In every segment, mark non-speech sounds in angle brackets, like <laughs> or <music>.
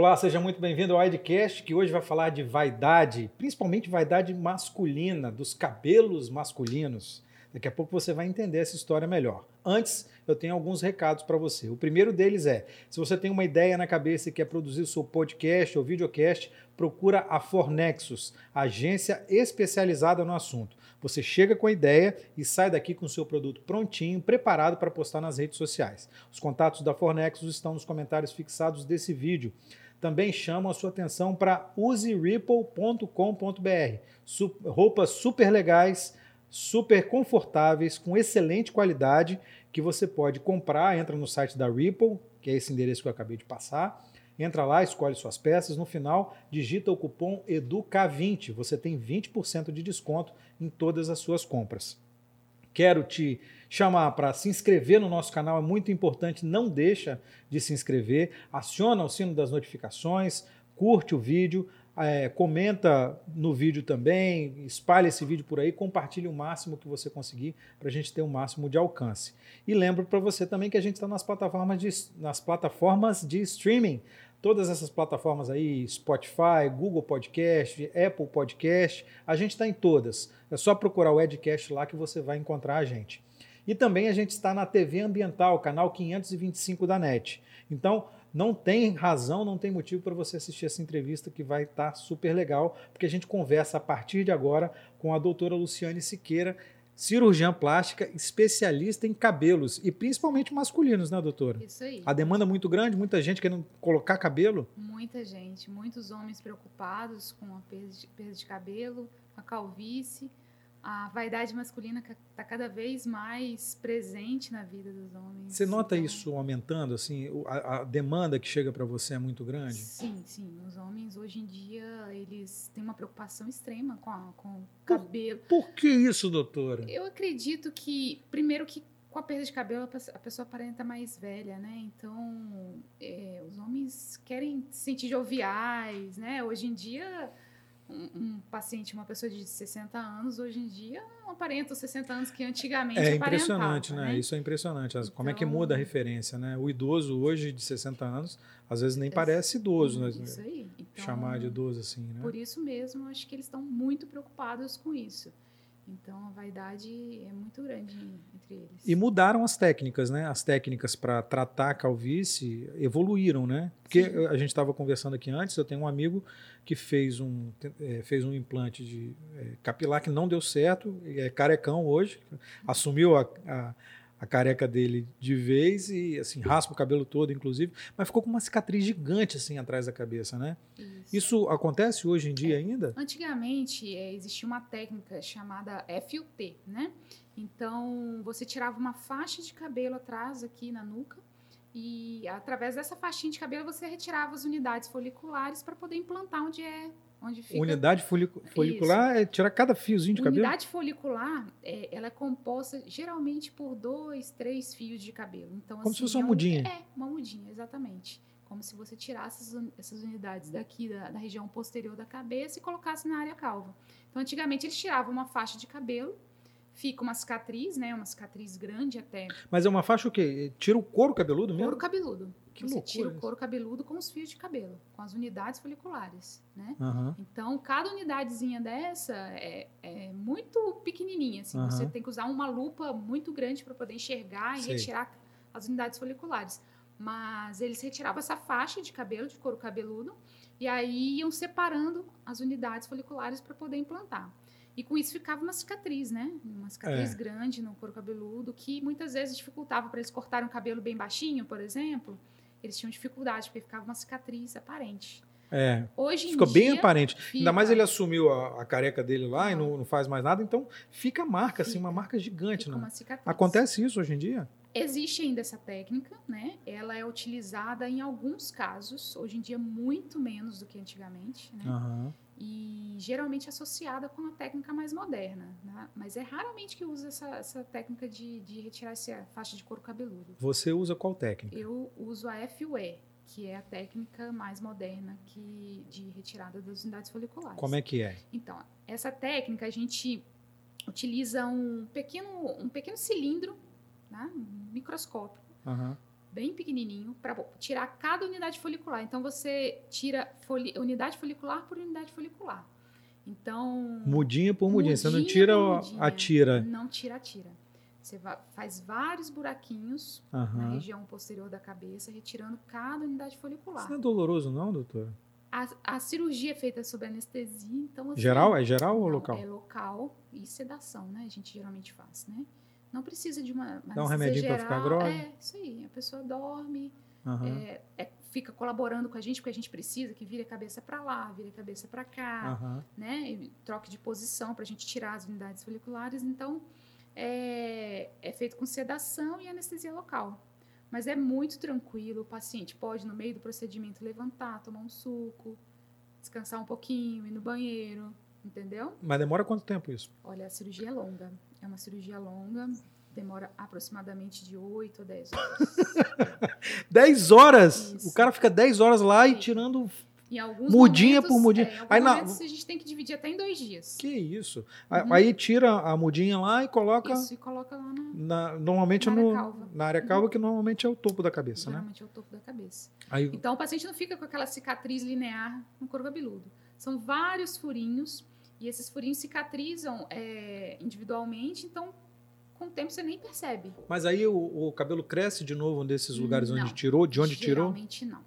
Olá, seja muito bem-vindo ao Idcast, que hoje vai falar de vaidade, principalmente vaidade masculina, dos cabelos masculinos. Daqui a pouco você vai entender essa história melhor. Antes, eu tenho alguns recados para você. O primeiro deles é: se você tem uma ideia na cabeça e quer produzir o seu podcast ou videocast, procura a Fornexus, agência especializada no assunto. Você chega com a ideia e sai daqui com o seu produto prontinho, preparado para postar nas redes sociais. Os contatos da Fornexus estão nos comentários fixados desse vídeo. Também chamo a sua atenção para useripple.com.br. Roupas super legais, super confortáveis, com excelente qualidade, que você pode comprar. Entra no site da Ripple, que é esse endereço que eu acabei de passar. Entra lá, escolhe suas peças. No final, digita o cupom EDUCA20. Você tem 20% de desconto em todas as suas compras. Quero te chamar para se inscrever no nosso canal, é muito importante, não deixa de se inscrever, aciona o sino das notificações, curte o vídeo, é, comenta no vídeo também, espalhe esse vídeo por aí, compartilhe o máximo que você conseguir para a gente ter o máximo de alcance. E lembro para você também que a gente está nas plataformas de, nas plataformas de streaming todas essas plataformas aí, Spotify, Google Podcast, Apple Podcast, a gente está em todas. É só procurar o Edcast lá que você vai encontrar a gente. E também a gente está na TV Ambiental, canal 525 da NET. Então, não tem razão, não tem motivo para você assistir essa entrevista que vai estar tá super legal, porque a gente conversa a partir de agora com a doutora Luciane Siqueira, cirurgiã plástica, especialista em cabelos e principalmente masculinos, né, doutora? Isso aí. A demanda é muito grande, muita gente querendo colocar cabelo? Muita gente, muitos homens preocupados com a perda de, perda de cabelo, a calvície a vaidade masculina está cada vez mais presente na vida dos homens. Você nota então, isso aumentando, assim, a, a demanda que chega para você é muito grande? Sim, sim. Os homens hoje em dia eles têm uma preocupação extrema com, a, com o cabelo. Por, por que isso, doutora? Eu acredito que primeiro que com a perda de cabelo a pessoa aparenta mais velha, né? Então é, os homens querem se sentir joviais, né? Hoje em dia um, um, paciente, uma pessoa de 60 anos, hoje em dia não aparenta os 60 anos que antigamente É impressionante, né? né? Isso é impressionante. Então, Como é que muda a então referência, né? O idoso hoje de 60 anos, às vezes nem parece idoso, né? Isso aí. Então, Chamar de idoso assim, né? Por isso mesmo, acho que eles estão muito preocupados com isso. Então a vaidade é muito grande entre eles. E mudaram as técnicas, né? As técnicas para tratar a calvície evoluíram, né? Porque Sim. a gente estava conversando aqui antes, eu tenho um amigo que fez um, é, fez um implante de é, capilar que não deu certo, é carecão hoje, assumiu a, a a careca dele de vez e assim raspa o cabelo todo, inclusive, mas ficou com uma cicatriz gigante assim atrás da cabeça, né? Isso, Isso acontece hoje em dia é. ainda? Antigamente é, existia uma técnica chamada FUT, né? Então você tirava uma faixa de cabelo atrás aqui na nuca e através dessa faixinha de cabelo você retirava as unidades foliculares para poder implantar onde é Onde fica... Unidade folicular Isso. é tirar cada fiozinho de cabelo? Unidade folicular, é, ela é composta geralmente por dois, três fios de cabelo. Então, Como assim, se fosse uma é mudinha. É, uma mudinha, exatamente. Como se você tirasse essas unidades daqui da, da região posterior da cabeça e colocasse na área calva. Então, antigamente, eles tiravam uma faixa de cabelo fica uma cicatriz, né? Uma cicatriz grande até. Mas é uma faixa o quê? Tira o couro cabeludo mesmo? Couro cabeludo. Que Você tira o couro cabeludo com os fios de cabelo, com as unidades foliculares, né? Uhum. Então, cada unidadezinha dessa é, é muito pequenininha, assim. Uhum. Você tem que usar uma lupa muito grande para poder enxergar e Sei. retirar as unidades foliculares. Mas eles retiravam essa faixa de cabelo, de couro cabeludo, e aí iam separando as unidades foliculares para poder implantar. E com isso ficava uma cicatriz, né? Uma cicatriz é. grande no couro cabeludo, que muitas vezes dificultava para eles cortarem um cabelo bem baixinho, por exemplo. Eles tinham dificuldade, porque ficava uma cicatriz aparente. É. Hoje fica dia, bem aparente. Fica. Ainda mais ele assumiu a, a careca dele lá ah. e não, não, faz mais nada, então fica marca, fica. assim, uma marca gigante. Fica né? uma cicatriz. Acontece isso hoje em dia? Existe ainda essa técnica, né? Ela é utilizada em alguns casos, hoje em dia muito menos do que antigamente, né? Uhum e geralmente associada com a técnica mais moderna, né? mas é raramente que usa essa, essa técnica de, de retirar essa faixa de couro cabeludo. Você usa qual técnica? Eu uso a FUE, que é a técnica mais moderna que, de retirada das unidades foliculares. Como é que é? Então, essa técnica a gente utiliza um pequeno, um pequeno cilindro, né? um microscópio, uhum. Bem pequenininho para tirar cada unidade folicular. Então você tira foli unidade folicular por unidade folicular. Então mudinha por mudinha, mudinha você não tira mudinha, a tira. Não tira a tira. Você faz vários buraquinhos uhum. na região posterior da cabeça, retirando cada unidade folicular. Isso não é doloroso, não, doutora? A, a cirurgia é feita sob anestesia, então. Assim, geral? É geral ou local? É local e sedação, né? A gente geralmente faz, né? Não precisa de uma. Dá um remedinho para ficar grosso? É, isso aí. A pessoa dorme, uhum. é, é, fica colaborando com a gente, porque a gente precisa que vire a cabeça para lá, vire a cabeça para cá, uhum. né? E troque de posição para a gente tirar as unidades foliculares. Então, é, é feito com sedação e anestesia local. Mas é muito tranquilo. O paciente pode, no meio do procedimento, levantar, tomar um suco, descansar um pouquinho, ir no banheiro, entendeu? Mas demora quanto tempo isso? Olha, a cirurgia é longa. É uma cirurgia longa. Demora aproximadamente de 8 a 10 horas. <laughs> 10 horas? Isso. O cara fica 10 horas lá Sim. e tirando mudinha momentos, por mudinha. É, aí na... a gente tem que dividir até em dois dias. Que isso. Uhum. Aí tira a mudinha lá e coloca. Isso, e coloca lá na. na normalmente na no, área calva. Na área calva, uhum. que normalmente é o topo da cabeça, normalmente né? Normalmente é o topo da cabeça. Aí... Então o paciente não fica com aquela cicatriz linear no couro cabeludo. São vários furinhos e esses furinhos cicatrizam é, individualmente, então com o tempo você nem percebe. Mas aí o, o cabelo cresce de novo desses lugares não, onde tirou, de onde tirou? Geralmente não.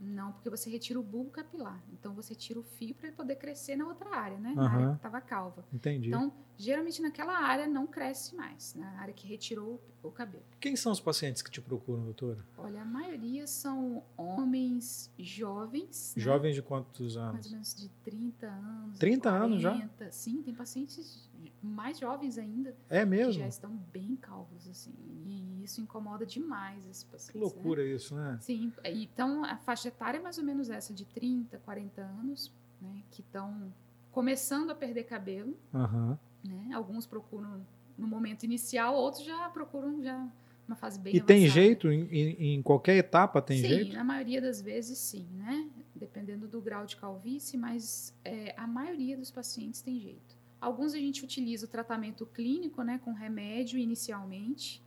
Não, porque você retira o bulbo capilar. Então você tira o fio para ele poder crescer na outra área, né? Na área que estava calva. Entendi. Então, geralmente naquela área não cresce mais, na área que retirou o cabelo. Quem são os pacientes que te procuram, doutora? Olha, a maioria são homens jovens. Né? Jovens né? de quantos anos? Mais ou menos de 30 anos. 30 40, anos já? Sim, tem pacientes mais jovens ainda. É mesmo? Que já estão bem calvos, assim. E isso incomoda demais esses pacientes. Que loucura né? isso, né? Sim. Então, a faixa etária é mais ou menos essa, de 30, 40 anos, né? Que estão começando a perder cabelo. Uhum. Né? Alguns procuram no momento inicial, outros já procuram já uma fase bem E avançada. tem jeito? Em, em, qualquer etapa tem sim, jeito? Sim, na maioria das vezes sim, né? Dependendo do grau de calvície, mas é, a maioria dos pacientes tem jeito. Alguns a gente utiliza o tratamento clínico, né, com remédio inicialmente.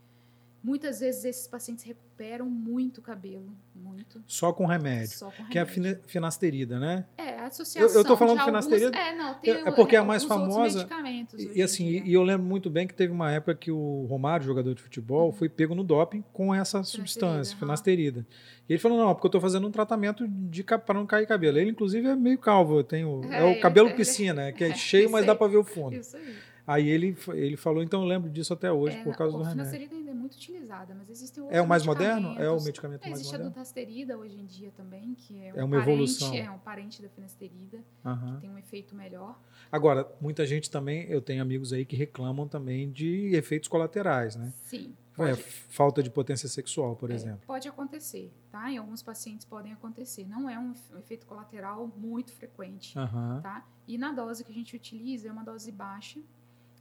Muitas vezes esses pacientes recuperam muito cabelo, muito. Só com remédio. Só com remédio. Que é a finasterida, né? É, a associação. Eu, eu tô falando de finasterida. Alguns, é, não, tem, é porque é a mais famosa. Medicamentos e, e assim, e eu lembro muito bem que teve uma época que o Romário, jogador de futebol, uhum. foi pego no doping com essa substância, uhum. finasterida. E ele falou: não, porque eu estou fazendo um tratamento de para não cair cabelo. Ele, inclusive, é meio calvo. Eu tenho, é, é o cabelo é, piscina, que é, é <laughs> cheio, mas dá para ver o fundo. Isso aí. Aí ele, ele falou, então eu lembro disso até hoje, é, por causa do remédio. A finasterida ainda é muito utilizada, mas existem outros É o mais moderno? É o medicamento é, mais existe moderno? Existe a dutasterida hoje em dia também, que é, um é uma parente, evolução. É um parente da finasterida, uhum. que tem um efeito melhor. Agora, muita gente também, eu tenho amigos aí que reclamam também de efeitos colaterais, né? Sim. É, falta de potência sexual, por é, exemplo. Pode acontecer, tá? Em alguns pacientes podem acontecer. Não é um, um efeito colateral muito frequente, uhum. tá? E na dose que a gente utiliza é uma dose baixa,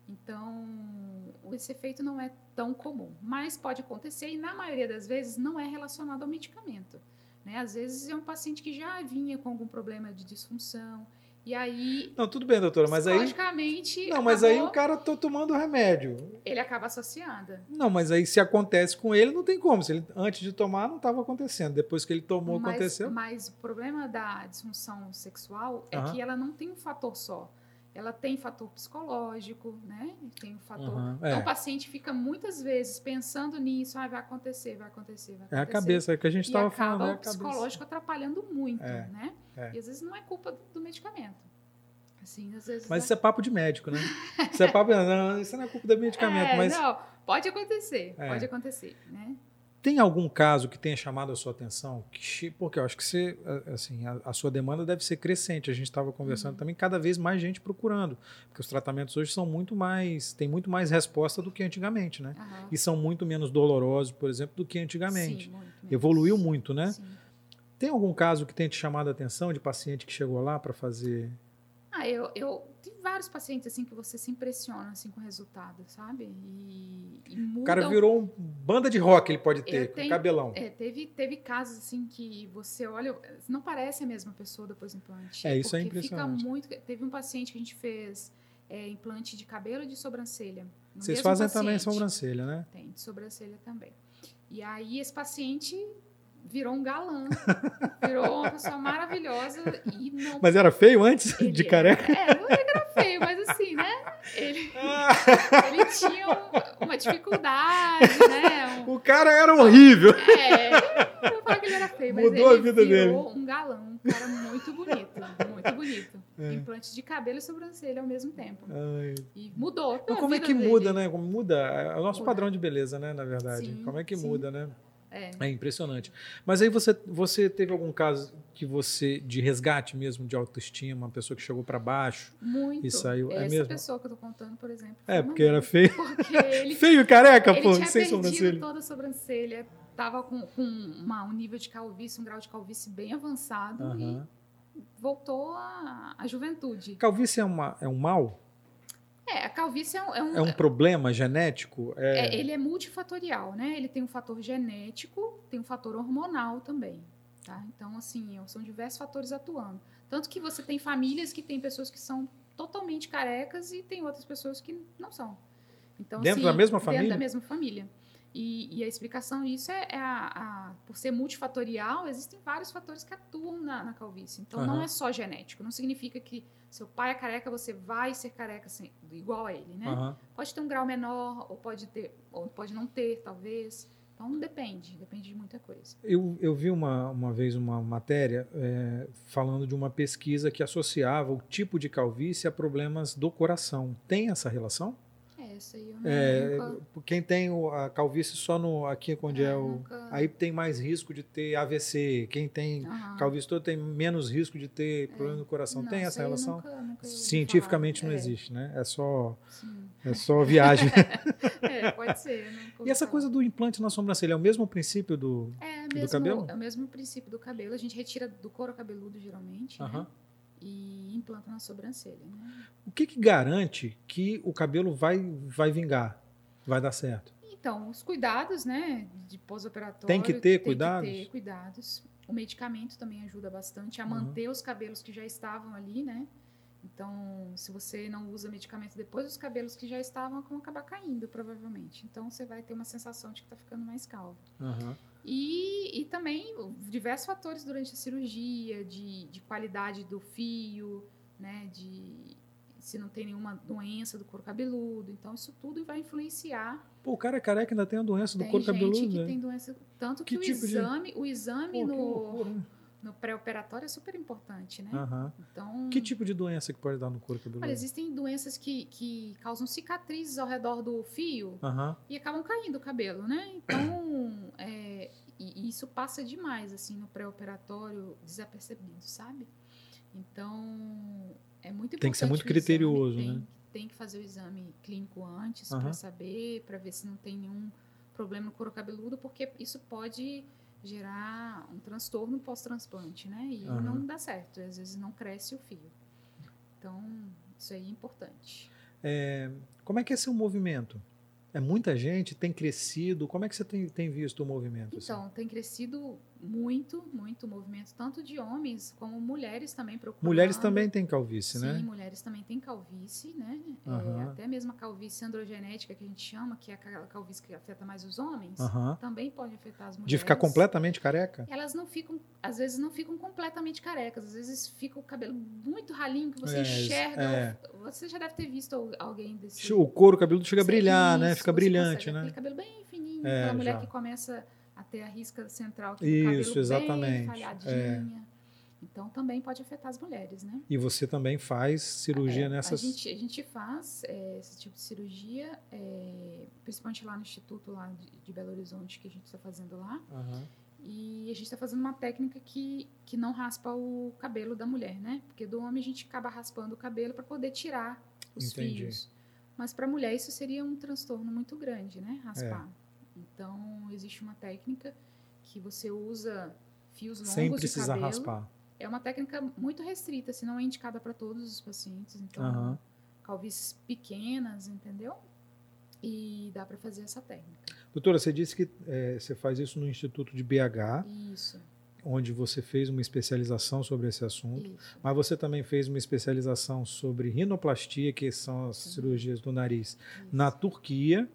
então, esse efeito não é tão comum, mas pode acontecer e na maioria das vezes não é relacionado ao medicamento. Né? Às vezes é um paciente que já vinha com algum problema de disfunção e aí. Não, tudo bem, doutora, mas aí. Logicamente. Não, mas aí o cara tá tomando remédio. Ele acaba associando. Não, mas aí se acontece com ele, não tem como. Se ele antes de tomar não estava acontecendo, depois que ele tomou mas, aconteceu. Mas o problema da disfunção sexual é que ela não tem um fator só ela tem fator psicológico, né? Tem um fator. Uhum, é. Então o paciente fica muitas vezes pensando nisso, ah, vai acontecer, vai acontecer, vai acontecer. É a cabeça, é que a gente estava falando. É o psicológico atrapalhando muito, é, né? É. E às vezes não é culpa do medicamento. Assim, às vezes. Mas isso é papo de médico, né? isso é papo. Não, isso não é culpa do medicamento, <laughs> é, mas. Não, pode acontecer, É. pode acontecer, né? Tem algum caso que tenha chamado a sua atenção? Que, porque eu acho que você, assim, a, a sua demanda deve ser crescente. A gente estava conversando Uhum. também, cada vez mais gente procurando. Porque os tratamentos hoje são muito mais. tem muito mais resposta do que antigamente, né? Aham. E são muito menos dolorosos, por exemplo, do que antigamente. Sim, muito. Evoluiu muito, né? Sim. Tem algum caso que tenha te chamado a atenção de paciente que chegou lá para fazer. Ah, eu, eu vários pacientes assim que você se impressiona assim com o resultado, sabe? E, e O mudam. cara virou um banda de rock, ele pode ter, Eu com tenho- cabelão. É, teve, teve casos assim que você olha, não parece a mesma pessoa depois do implante. É, isso é impressionante. Fica muito. Teve um paciente que a gente fez é, implante de cabelo e de sobrancelha. Vocês fazem também paciente. sobrancelha, né? Tem, de sobrancelha também. E aí esse paciente virou um galã, virou uma pessoa maravilhosa e não. Mas era feio antes ele de careca? Era, é, não era feio, mas assim, né? Ele, ele tinha uma dificuldade, né? Um, o cara era horrível. É, eu falo que ele era feio, mas Mudou ele a vida virou dele. um galã, um cara muito bonito, muito bonito. É. Implantes de cabelo e sobrancelha ao mesmo tempo. Ai. E mudou. Mas como é que dele. muda, né? Como muda? É o nosso muda. padrão de beleza, né? Na verdade. Sim, como é que sim. muda, né? É. é. impressionante. Mas aí você, você teve algum caso que você de resgate mesmo de autoestima, uma pessoa que chegou para baixo Muito. e saiu, Essa é mesmo? pessoa que eu tô contando, por exemplo. É porque era feio. Porque <laughs> ele, feio careca, ele pô, tinha sem sobrancelha. toda a sobrancelha, tava com, com uma, um nível de calvície, um grau de calvície bem avançado Aham. e voltou à, à juventude. Calvície é, uma, é um mal? É, a calvície é um, é um, É um problema genético? É... é, ele é multifatorial, né? Ele tem um fator genético, tem um fator hormonal também, tá? Então, assim, são diversos fatores atuando. Tanto que você tem famílias que tem pessoas que são totalmente carecas e tem outras pessoas que não são. Então, Dentro assim, da mesma Dentro família? da mesma família. E, e a explicação disso é, é a, a- por ser multifatorial, existem vários fatores que atuam na, na calvície. Então, não Aham. é só genético. Não significa que seu pai é careca, você vai ser careca sem- igual a ele, né? Aham. Pode ter um grau menor, ou pode ter, ou pode não ter, talvez. Então depende, depende de muita coisa. Eu, eu vi uma, uma vez uma matéria é, falando de uma pesquisa que associava o tipo de calvície a problemas do coração. Tem essa relação? É, essa eu não, É, nunca. quem tem a calvície só no aqui onde é, É, o nunca- aí tem mais risco de ter AVC. Quem tem Aham. calvície todo tem menos risco de ter problema no coração. Não, tem essa relação? nunca- nunca Cientificamente falar. não É, existe, né? É só sim. é só viagem. <laughs> É, pode ser. nunca e essa coisa do implante na sobrancelha é o mesmo princípio do É, do mesmo, cabelo? é o mesmo princípio do cabelo. A gente retira do couro cabeludo, geralmente, Aham. né? E implanta na sobrancelha, né? O que, que garante que o cabelo vai, vai vingar? Vai dar certo? Então, os cuidados, né, de pós-operatório. Tem que ter cuidados? Tem que ter cuidados. O medicamento também ajuda bastante a Uhum. manter os cabelos que já estavam ali, né? Então, se você não usa medicamento depois, os cabelos que já estavam vão acabar caindo, provavelmente. Então, você vai ter uma sensação de que está ficando mais calvo. Aham. E, e também diversos fatores durante a cirurgia, de, de qualidade do fio, né? De se não tem nenhuma doença do couro cabeludo. Então, isso tudo vai influenciar Pô, o cara é careca ainda tem a doença do tem couro gente cabeludo. que né? tem doença. Tanto Que que, tipo o de- exame, o exame no, né? no pré-operatório é super importante, né? Aham. Então, Que tipo de doença que pode dar no couro cabeludo? olha, existem doenças que, que causam cicatrizes ao redor do fio Aham. e acabam caindo o cabelo, né? Então, é, e, e isso passa demais, assim, no pré-operatório, desapercebido, sabe? Então, é muito importante. Tem que ser muito criterioso, tem, né? Tem que fazer o exame clínico antes Aham. para saber, para ver se não tem nenhum problema no couro cabeludo, porque isso pode gerar um transtorno pós-transplante, né? E Aham. não dá certo, às vezes não cresce o fio. Então, isso aí é importante. É, como é que é seu movimento? É muita gente? Tem crescido? Como é que você tem, tem visto o movimento? assim? Então, tem crescido muito, muito movimento, tanto de homens como mulheres também procurando. Mulheres também têm calvície, Sim, né? mulheres também têm calvície, né? É, Aham. até mesmo a calvície androgenética que a gente chama, que é aquela calvície que afeta mais os homens, Aham. também pode afetar as mulheres. De ficar completamente careca? Elas não ficam, às vezes não ficam completamente carecas, às vezes fica o cabelo muito ralinho que você É, enxerga. é. Você já deve ter visto al- alguém desse. O couro cabeludo chega a brilhar, né? Isso, Fica você brilhante, consegue, né? Aquele cabelo bem fininho, É, aquela mulher já. que começa a ter a risca central aqui Isso, exatamente, falhadinha. Então também pode afetar as mulheres, né? E você também faz cirurgia É, nessas. A gente, a gente faz é, esse tipo de cirurgia, é, principalmente lá no Instituto lá de, de Belo Horizonte, que a gente está fazendo lá. Aham. E a gente está fazendo uma técnica que, que não raspa o cabelo da mulher, né? Porque do homem a gente acaba raspando o cabelo para poder tirar os Entendi. fios. Mas para a mulher isso seria um transtorno muito grande, né? Raspar. É. Então existe uma técnica que você usa fios longos Sem de precisar cabelo. raspar. É uma técnica muito restrita, assim, não é indicada para todos os pacientes. Então, Aham. calvícies pequenas, entendeu? E dá para fazer essa técnica. Doutora, você disse que eh, você faz isso no Instituto de BH, Isso, onde você fez uma especialização sobre esse assunto. isso. Mas você também fez uma especialização sobre rinoplastia, que são as Sim. cirurgias do nariz, isso. na Turquia.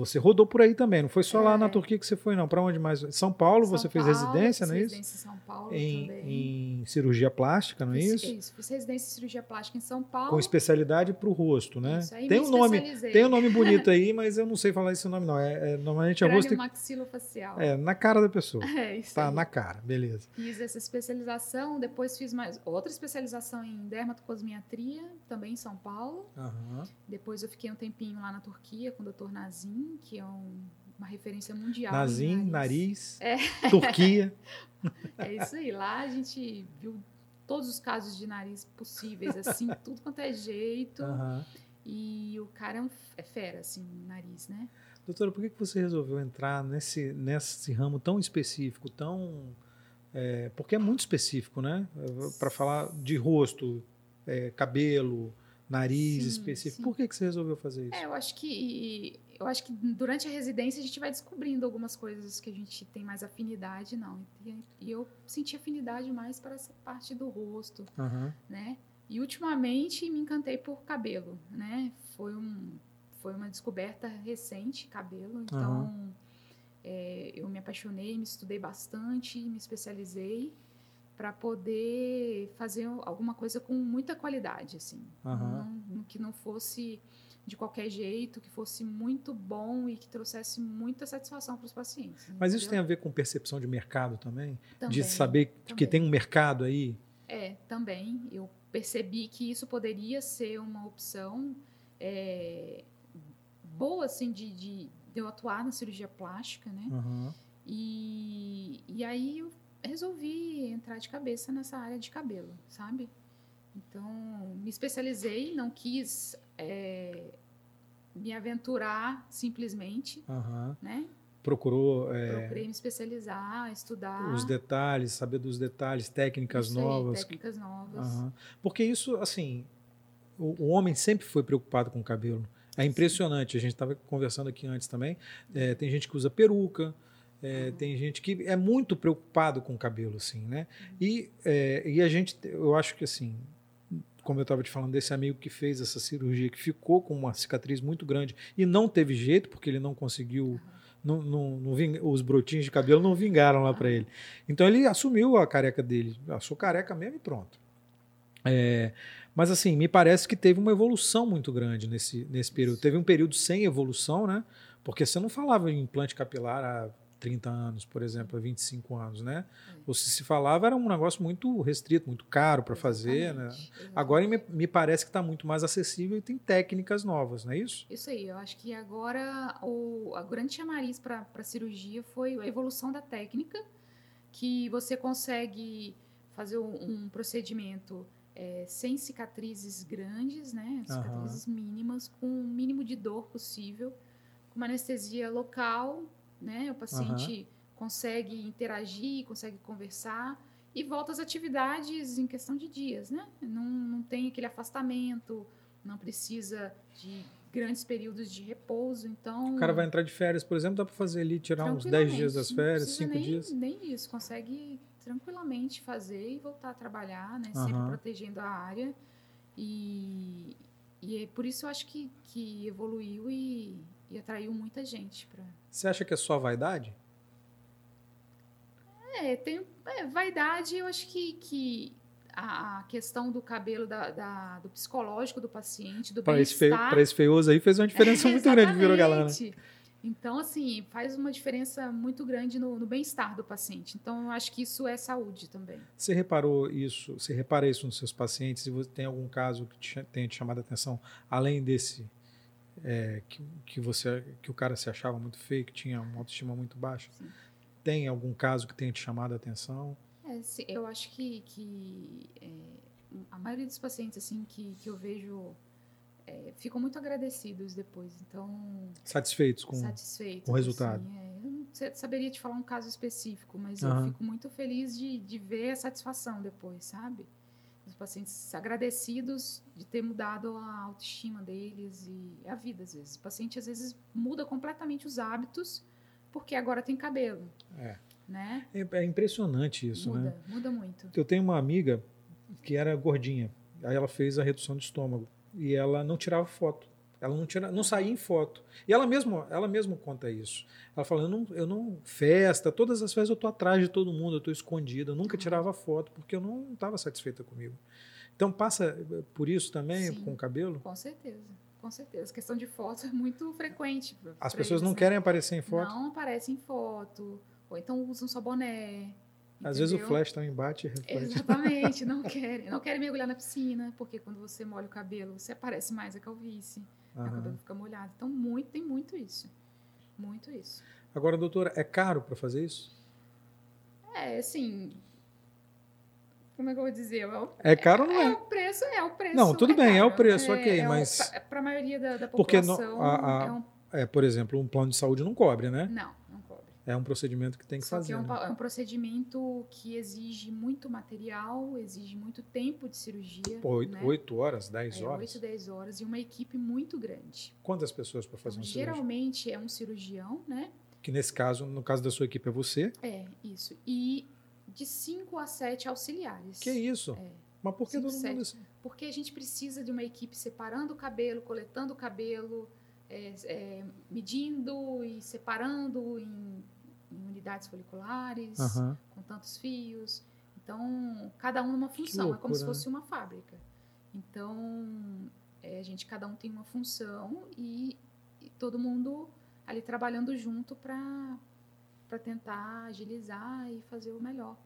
Você rodou por aí também, não foi só é. lá na Turquia que você foi, não. Para onde mais? São Paulo, São você Paulo, fez residência, não é isso? Residência em São Paulo em, também. Em cirurgia plástica, não é isso? Isso, fiz residência em cirurgia plástica em São Paulo. Com especialidade para o rosto, né? Isso, aí tem um nome, tem um nome bonito aí, <laughs> mas eu não sei falar esse nome não. É, é normalmente é rosto. maxilofacial. É na cara da pessoa. <laughs> É isso. Tá aí. na cara, beleza. Fiz essa especialização, depois fiz mais outra especialização em dermatocosmiatria, também em São Paulo. Uhum. Depois eu fiquei um tempinho lá na Turquia com o Dr. Nazim, que é um, uma referência mundial. Nazim, nariz, nariz é. Turquia. <laughs> É isso aí. Lá a gente viu todos os casos de nariz possíveis, assim, <laughs> tudo quanto é jeito. Uhum. E o cara é, um, é fera, assim, nariz, né? Doutora, por que você resolveu entrar nesse, nesse ramo tão específico, tão. É, porque é muito específico, né? Para falar de rosto, é, cabelo, nariz sim, específico. Sim. Por que, que você resolveu fazer isso? É, eu acho que eu acho que durante a residência a gente vai descobrindo algumas coisas que a gente tem mais afinidade, não. E, e eu senti afinidade mais para essa parte do rosto, uhum. né? E ultimamente me encantei por cabelo, né? Foi um foi uma descoberta recente, cabelo. Então, uhum. é, eu me apaixonei, me estudei bastante, me especializei para poder fazer alguma coisa com muita qualidade, assim, uhum. não, que não fosse de qualquer jeito, que fosse muito bom e que trouxesse muita satisfação para os pacientes. Mas isso tem a ver com percepção de mercado também? também de saber também. que tem um mercado aí? É, também. Eu percebi que isso poderia ser uma opção é, boa, assim, de, de, de, eu atuar na cirurgia plástica, né? Uhum. E, e aí eu resolvi entrar de cabeça nessa área de cabelo, sabe? Então, me especializei, não quis é, me aventurar simplesmente, uhum. né? Procurou... É, Procurei me especializar, estudar. Os detalhes, saber dos detalhes, técnicas isso novas. Técnicas novas. Uhum. Porque isso, assim, o, o homem sempre foi preocupado com o cabelo. É impressionante. Sim. A gente estava conversando aqui antes também. É, tem gente que usa peruca, é, tem gente que é muito preocupado com o cabelo, assim, né? E, é, e a gente, eu acho que assim, como eu estava te falando desse amigo que fez essa cirurgia, que ficou com uma cicatriz muito grande e não teve jeito, porque ele não conseguiu. Não, não, não ving, os brotinhos de cabelo não vingaram lá para ele. Então ele assumiu a careca dele. Eu sou careca mesmo e pronto. É, mas assim, me parece que teve uma evolução muito grande nesse, nesse período. Teve um período sem evolução, né? Porque você não falava em implante capilar há 30 anos, por exemplo, há 25 anos, né? Ou se se falava, era um negócio muito restrito, muito caro para fazer, né? Agora me, me parece que está muito mais acessível e tem técnicas novas, não é isso? Isso aí, eu acho que agora o a grande chamariz para a cirurgia foi a evolução da técnica, que você consegue fazer um, um procedimento é, sem cicatrizes grandes, né? Cicatrizes uhum. mínimas, com o mínimo de dor possível, com uma anestesia local, né? O paciente uhum. consegue interagir, consegue conversar e volta às atividades em questão de dias, né? Não, não tem aquele afastamento, não precisa de grandes períodos de repouso, então... O cara vai entrar de férias, por exemplo, dá para fazer ali, tirar uns 10 dias das férias, 5 dias? Nem isso, consegue tranquilamente fazer e voltar a trabalhar, né? Sempre protegendo a área. E, e é por isso eu acho que, que evoluiu e, e atraiu muita gente. Pra... Você acha que é só vaidade? É, tem é, vaidade, eu acho que, que a, questão do cabelo, da, da do psicológico do paciente, do bem-estar... Para esse feioso aí fez uma diferença <laughs> muito grande, virou galã. Né? Então, assim, faz uma diferença muito grande no, no bem-estar do paciente. Então, eu acho que isso é saúde também. Você reparou isso? Você repara isso nos seus pacientes? Você tem algum caso que te, tenha te chamado a atenção, além desse é, que, que, você, que o cara se achava muito feio, que tinha uma autoestima muito baixa, Sim. tem algum caso que tenha te chamado a atenção? É, eu acho que, que é, a maioria dos pacientes assim que, que eu vejo é, ficam muito agradecidos depois. Então satisfeitos com, satisfeitos, com o resultado. Assim, eu não saberia te falar um caso específico, mas uhum. eu fico muito feliz de, de ver a satisfação depois, sabe? Os pacientes agradecidos de ter mudado a autoestima deles e a vida às vezes. O paciente às vezes muda completamente os hábitos porque agora tem cabelo. É. Né? É, é impressionante isso, muda, né? Muda muito. Eu tenho uma amiga que era gordinha. Aí ela fez a redução de estômago e ela não tirava foto. Ela não, tira, não saía em foto. E ela mesma, ela mesma conta isso. Ela fala, eu não, eu não festa, todas as festas eu tô atrás de todo mundo, eu tô escondida, eu nunca tirava foto porque eu não estava satisfeita comigo. Então passa por isso também Sim, com o cabelo? Com certeza. Com certeza. A questão de foto é muito frequente. As pessoas não né? querem aparecer em foto? Não aparecem em foto. Ou então usam só boné. Às vezes o flash também bate e reflete. Exatamente, <laughs> não querem. Não querem mergulhar na piscina, porque quando você molha o cabelo, você aparece mais a calvície. Uhum. O cabelo fica molhado. Então, muito, tem muito isso. Muito isso. Agora, doutora, é caro para fazer isso? É, assim. Como é que eu vou dizer? É, é caro ou não é? É o preço, é o preço. Não, tudo é bem, caro. é o preço, ok, é, mas. Para a maioria da, da população. Porque no, a, a, é, um... é, por exemplo, um plano de saúde não cobre, né? Não. É um procedimento que tem que Só fazer. Que é, um, né? é um procedimento que exige muito material, exige muito tempo de cirurgia. Oito, né? oito horas, dez é, horas? Oito, dez horas e uma equipe muito grande. Quantas pessoas para fazer então, cirurgia? Geralmente é um cirurgião, né? Que nesse caso, no caso da sua equipe, é você? É, isso. E de cinco a sete auxiliares. Que isso? É. Mas por que cinco, todo mundo? Porque a gente precisa de uma equipe separando o cabelo, coletando o cabelo, é, é, medindo e separando em em unidades foliculares, uhum. com tantos fios. Então, cada um numa função, loucura, é como se fosse né? uma fábrica. Então, é, a gente, cada um tem uma função e, e todo mundo ali trabalhando junto para tentar agilizar e fazer o melhor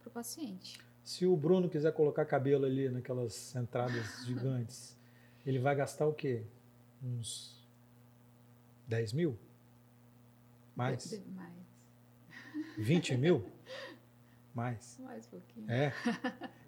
para o paciente. Se o Bruno quiser colocar cabelo ali naquelas entradas <laughs> gigantes, ele vai gastar o quê? Uns 10 mil? Mais? Mais. 20 mil? Mais. Mais um pouquinho. É.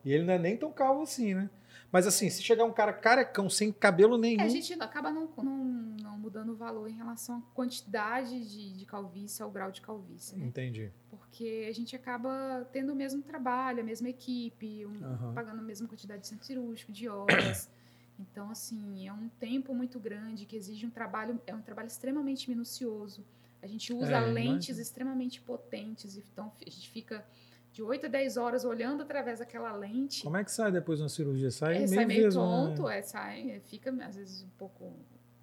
E ele não é nem tão calvo assim, né? Mas assim, se chegar um cara carecão, sem cabelo nenhum. É, a gente acaba não, não, não, mudando o valor em relação à quantidade de, de calvície ao grau de calvície. Né? Entendi. Porque a gente acaba tendo o mesmo trabalho, a mesma equipe, um, uhum. pagando a mesma quantidade de centro cirúrgico, de horas. Então, assim, é um tempo muito grande que exige um trabalho, é um trabalho extremamente minucioso. A gente usa é, lentes imagina. extremamente potentes, então a gente fica de 8 a 10 horas olhando através daquela lente. Como é que sai depois de uma cirurgia? Sai é, meio, sai meio mesmo, tonto, né? é, sai, é, fica às vezes um pouco.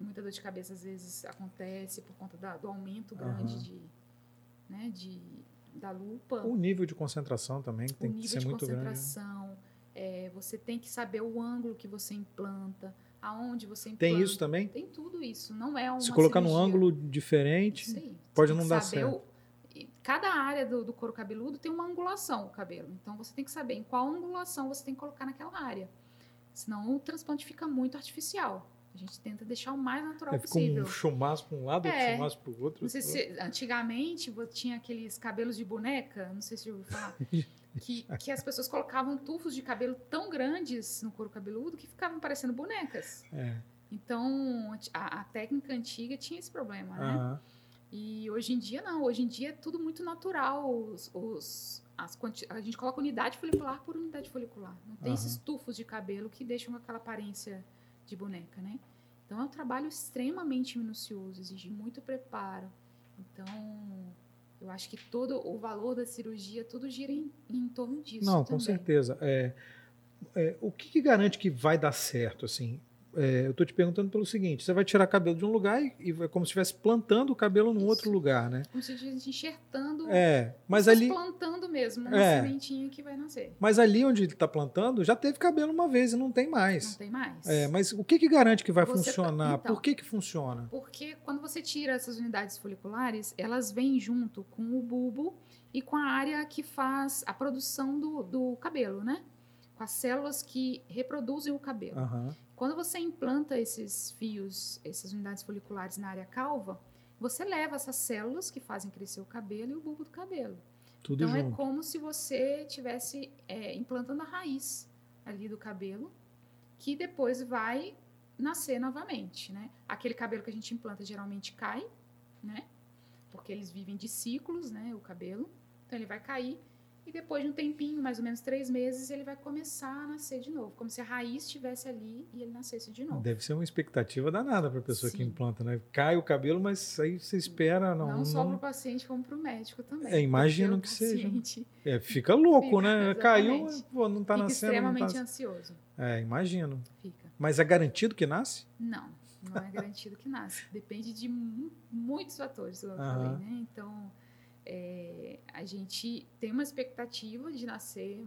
Muita dor de cabeça às vezes acontece por conta da, do aumento grande uhum. de, né, de, da lupa. O nível de concentração também tem que ser muito grande. O nível de concentração, é, você tem que saber o ângulo que você implanta aonde você implanta. Tem isso também? Tem tudo isso. Não é uma Se colocar cirurgia. num ângulo diferente, Sim, pode não dar certo. O, cada área do, do couro cabeludo tem uma angulação o cabelo. Então você tem que saber em qual angulação você tem que colocar naquela área. Senão o transplante fica muito artificial. A gente tenta deixar o mais natural é, possível. um chumaço para um lado, é, outro chumaço para o outro. Se, antigamente tinha aqueles cabelos de boneca, não sei se já ouviu falar. <laughs> que, que as pessoas colocavam tufos de cabelo tão grandes no couro cabeludo que ficavam parecendo bonecas. É. Então, a, a, técnica antiga tinha esse problema, né? Uhum. E hoje em dia, não. Hoje em dia é tudo muito natural. Os, os, as, a gente coloca unidade folicular por unidade folicular. Não tem uhum. esses tufos de cabelo que deixam aquela aparência de boneca, né? Então, é um trabalho extremamente minucioso, exige muito preparo. Então, eu acho que todo o valor da cirurgia, tudo gira em, em torno disso. Não, também. com certeza. É, é, o que, que, garante que vai dar certo? Assim, é, eu estou te perguntando pelo seguinte: você vai tirar cabelo de um lugar e, e é como se estivesse plantando o cabelo num Isso. outro lugar, né? Como se estivesse enxertando. É, mas ali. plantando mesmo, uma é, sementinha que vai nascer. Mas ali onde ele está plantando já teve cabelo uma vez e não tem mais. Não tem mais. É, mas o que, que garante que vai você funcionar? Tá, então, Por que, que funciona? Porque quando você tira essas unidades foliculares, elas vêm junto com o bulbo e com a área que faz a produção do, do cabelo, né? Com as células que reproduzem o cabelo. Uhum. Quando você implanta esses fios, essas unidades foliculares na área calva, você leva essas células que fazem crescer o cabelo e o bulbo do cabelo. Tudo então é junto. é como se você estivesse é, implantando a raiz ali do cabelo, que depois vai nascer novamente, né? Aquele cabelo que a gente implanta geralmente cai, né? Porque eles vivem de ciclos, né? O cabelo. Então ele vai cair e depois de um tempinho, mais ou menos três meses, ele vai começar a nascer de novo, como se a raiz estivesse ali e ele nascesse de novo. Deve ser uma expectativa danada para a pessoa Sim. que implanta, né? Cai o cabelo, mas aí você espera. Não, não só para o paciente, como para o médico também. É, imagino que seja. É, fica louco, fica, né? Caiu, pô, não está nascendo. extremamente tá... ansioso. É, imagino. Fica. Mas é garantido que nasce? Não. Não é garantido que nasce. Depende de muitos fatores, como eu falei, né? Então, é, a gente tem uma expectativa de nascer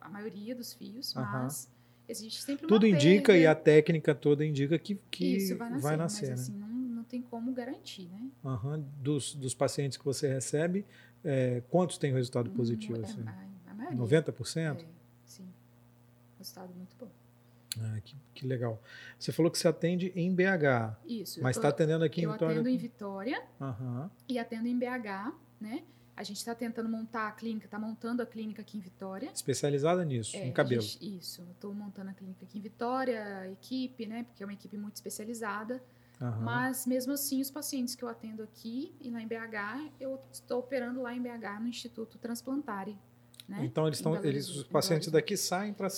a maioria dos fios, uhum. mas existe sempre Tudo indica perda. e a técnica toda indica que, que Isso, vai nascer, vai nascer mas né? assim, não, não tem como garantir, né? Uhum. Dos, dos pacientes que você recebe, é, quantos têm resultado positivo? Hum, assim? a, a maioria. 90%? É, sim. Resultado muito bom. Ah, que, que, legal. Você falou que você atende em BH. Isso. Mas está atendendo aqui em Vitória? Eu atendo em Vitória uhum. e atendo em BH, né? A gente está tentando montar a clínica, está montando a clínica aqui em Vitória. Especializada nisso, é, em cabelo. Gente, isso. Estou montando a clínica aqui em Vitória, equipe, né? Porque é uma equipe muito especializada. Uhum. Mas mesmo assim, os pacientes que eu atendo aqui e lá em BH, eu estou operando lá em BH no Instituto Transplantare. Né? Então eles estão, eles, os pacientes daqui saem para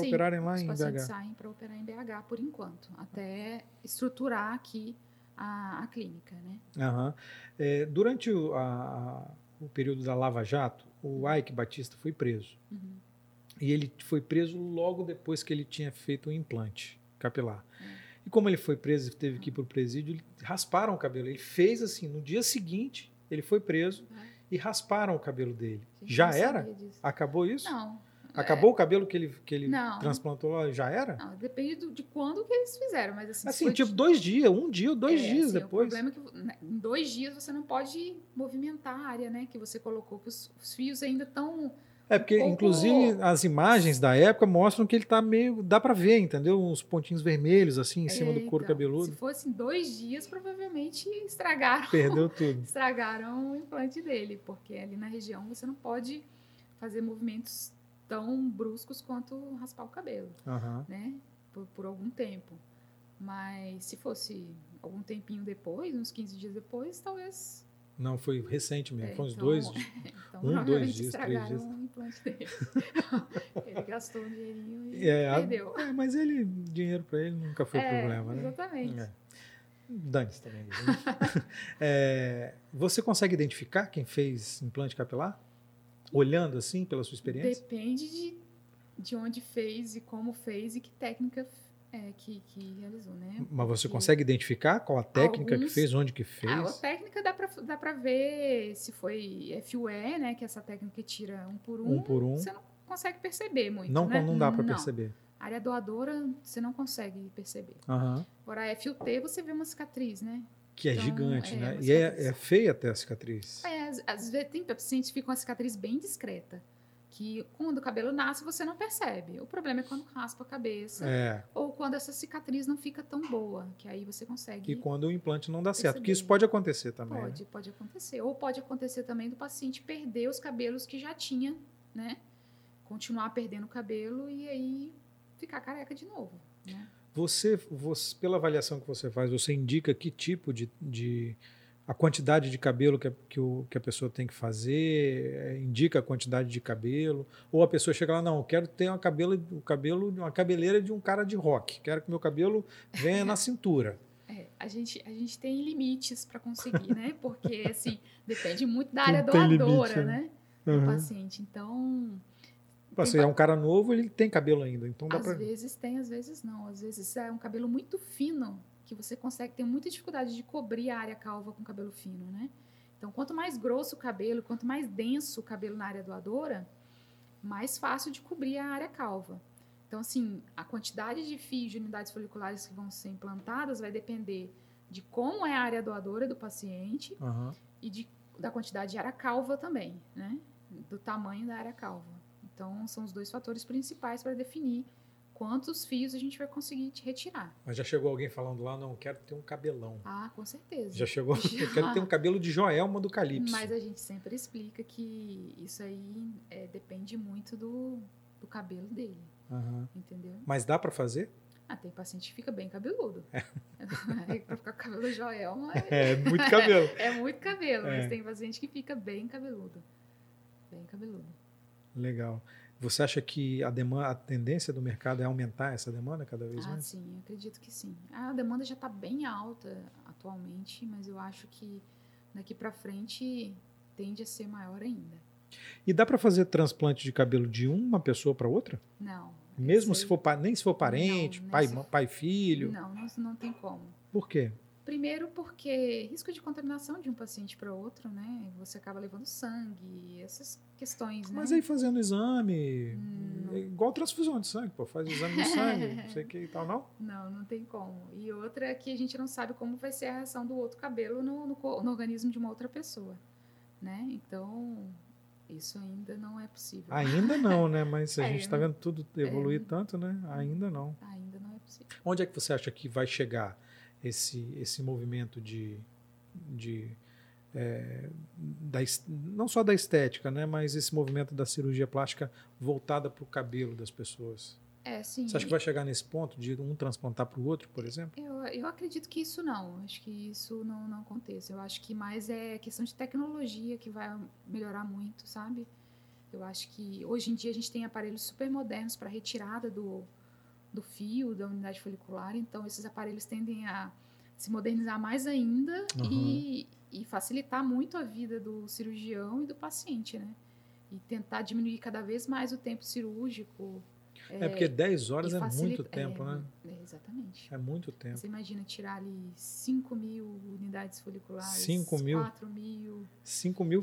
operarem lá em BH. Os pacientes saem para operar em BH por enquanto, até estruturar aqui a, a clínica, né? Uhum. É, durante o, a, o período da Lava Jato, o uhum. Ike Batista foi preso. Uhum. E ele foi preso logo depois que ele tinha feito o um implante capilar. Uhum. E como ele foi preso e teve que ir para o presídio, rasparam o cabelo. Ele fez assim, no dia seguinte, ele foi preso e rasparam o cabelo dele. Já era? Acabou isso? Não. Acabou é... o cabelo que ele, que ele transplantou? Já era? Não, depende do, de quando que eles fizeram, mas assim... Assim, tipo de... dois dias, um dia ou dois é, dias assim, depois. O problema é que né, em dois dias você não pode movimentar a área, né? Que você colocou, que os, os fios ainda estão é, porque inclusive as imagens da época mostram que ele tá meio. dá para ver, entendeu? Uns pontinhos vermelhos assim em cima do couro então, cabeludo. Se fossem dois dias, provavelmente estragaram. Perdeu tudo. <laughs> estragaram o implante dele, porque ali na região você não pode fazer movimentos tão bruscos quanto raspar o cabelo, uhum. né? Por, por algum tempo. Mas se fosse algum tempinho depois, uns 15 dias depois, talvez não, foi recente mesmo. É, foi uns então, dois. <laughs> Então, um, dois dias, três dias. O implante dele. <laughs> ele gastou um dinheirinho e é, perdeu. É, mas ele, dinheiro para ele nunca foi é, problema, né? Exatamente. É. Dane-se também. Né? <laughs> é, você consegue identificar quem fez implante capilar? Olhando assim, pela sua experiência? Depende de, de onde fez e como fez e que técnica é, que, que realizou, né? Mas você consegue identificar qual a técnica Alguns, que fez, onde que fez? Ah, a técnica dá para dá pra ver se foi FUE, né? Que é essa técnica que tira um por um. Um por um. Você não consegue perceber muito, Não, né? não dá para perceber. A área doadora, você não consegue perceber. Uhum. Agora, a FUT, você vê uma cicatriz, né? Que é então, gigante, é, né? E é, é, feia até a cicatriz. É, às, vezes tem pacientes que ficam com a cicatriz bem discreta que quando o cabelo nasce você não percebe. O problema é quando raspa a cabeça é. ou quando essa cicatriz não fica tão boa, que aí você consegue. E quando o implante não dá perceber. certo, que isso pode acontecer também. Pode, né? pode acontecer. Ou pode acontecer também do paciente perder os cabelos que já tinha, né? Continuar perdendo o cabelo e aí ficar careca de novo, né? Você, você, pela avaliação que você faz, você indica que tipo de, de a quantidade de cabelo que a, que, o, que a pessoa tem que fazer, é, indica a quantidade de cabelo, ou a pessoa chega lá, não, eu quero ter uma cabelo, o cabelo, uma cabeleira de um cara de rock, quero que meu cabelo venha na cintura. <laughs> É, a gente, a gente tem limites para conseguir, né? Porque, assim, depende muito da área <laughs> doadora, limite, né? Uhum. Do paciente. Então... Se é um cara novo, ele tem cabelo ainda, então dá Às pra... vezes tem, às vezes não. Às vezes é um cabelo muito fino, que você consegue ter muita dificuldade de cobrir a área calva com cabelo fino, né? Então, quanto mais grosso o cabelo, quanto mais denso o cabelo na área doadora, mais fácil de cobrir a área calva. Então, assim, a quantidade de fios de unidades foliculares que vão ser implantadas vai depender de como é a área doadora do paciente uhum. e de, da quantidade de área calva também, né? Do tamanho da área calva. Então, são os dois fatores principais para definir quantos fios a gente vai conseguir te retirar. Mas já chegou alguém falando lá, não, quero ter um cabelão. Ah, com certeza. Já chegou, <laughs> já. eu quero ter um cabelo de Joelma do Calypso. Mas a gente sempre explica que isso aí é, depende muito do, do cabelo dele. Uhum. Entendeu? Mas dá para fazer? Ah, tem paciente que fica bem cabeludo. É. <laughs> para ficar com cabelo Joelma. É, <laughs> é muito cabelo. é muito cabelo, é. mas tem paciente que fica bem cabeludo. Bem cabeludo. Legal. Você acha que a demanda, a tendência do mercado é aumentar essa demanda cada vez ah, mais? Sim, acredito que sim. A demanda já está bem alta atualmente, mas eu acho que daqui para frente tende a ser maior ainda. E dá para fazer transplante de cabelo de uma pessoa para outra? Não. Mesmo se for nem se for parente, não, pai, se... pai filho? Não, não, não tem como. Por quê? Primeiro porque risco de contaminação de um paciente para outro, né? Você acaba levando sangue, essas questões, né? Mas aí fazendo exame, hum, é igual transfusão de sangue, pô, faz exame de sangue, não sei o que e tal, não? <laughs> Não, não tem como. E outra é que a gente não sabe como vai ser a reação do outro cabelo no, no, no organismo de uma outra pessoa, né? Então, isso ainda não é possível. Ainda não, né? Mas a <laughs> é, gente está vendo tudo evoluir é, tanto, né? Ainda não. Ainda não é possível. Onde é que você acha que vai chegar esse, esse movimento de, de é, da, não só da estética, né, mas esse movimento da cirurgia plástica voltada para o cabelo das pessoas. É, sim. Você acha que vai chegar nesse ponto de um transplantar para o outro, por exemplo? Eu, eu acredito que isso não. Acho que isso não, não aconteça. Eu acho que mais é questão de tecnologia que vai melhorar muito, sabe? Eu acho que hoje em dia a gente tem aparelhos super modernos para retirada do, do fio, da unidade folicular, então esses aparelhos tendem a se modernizar mais ainda uhum. e, e facilitar muito a vida do cirurgião e do paciente, né? E tentar diminuir cada vez mais o tempo cirúrgico. É, é porque 10 horas é muito tempo, é, né? É, exatamente. É muito tempo. Você imagina tirar ali 5 mil unidades foliculares, 5 mil, 4 mil. 5 mil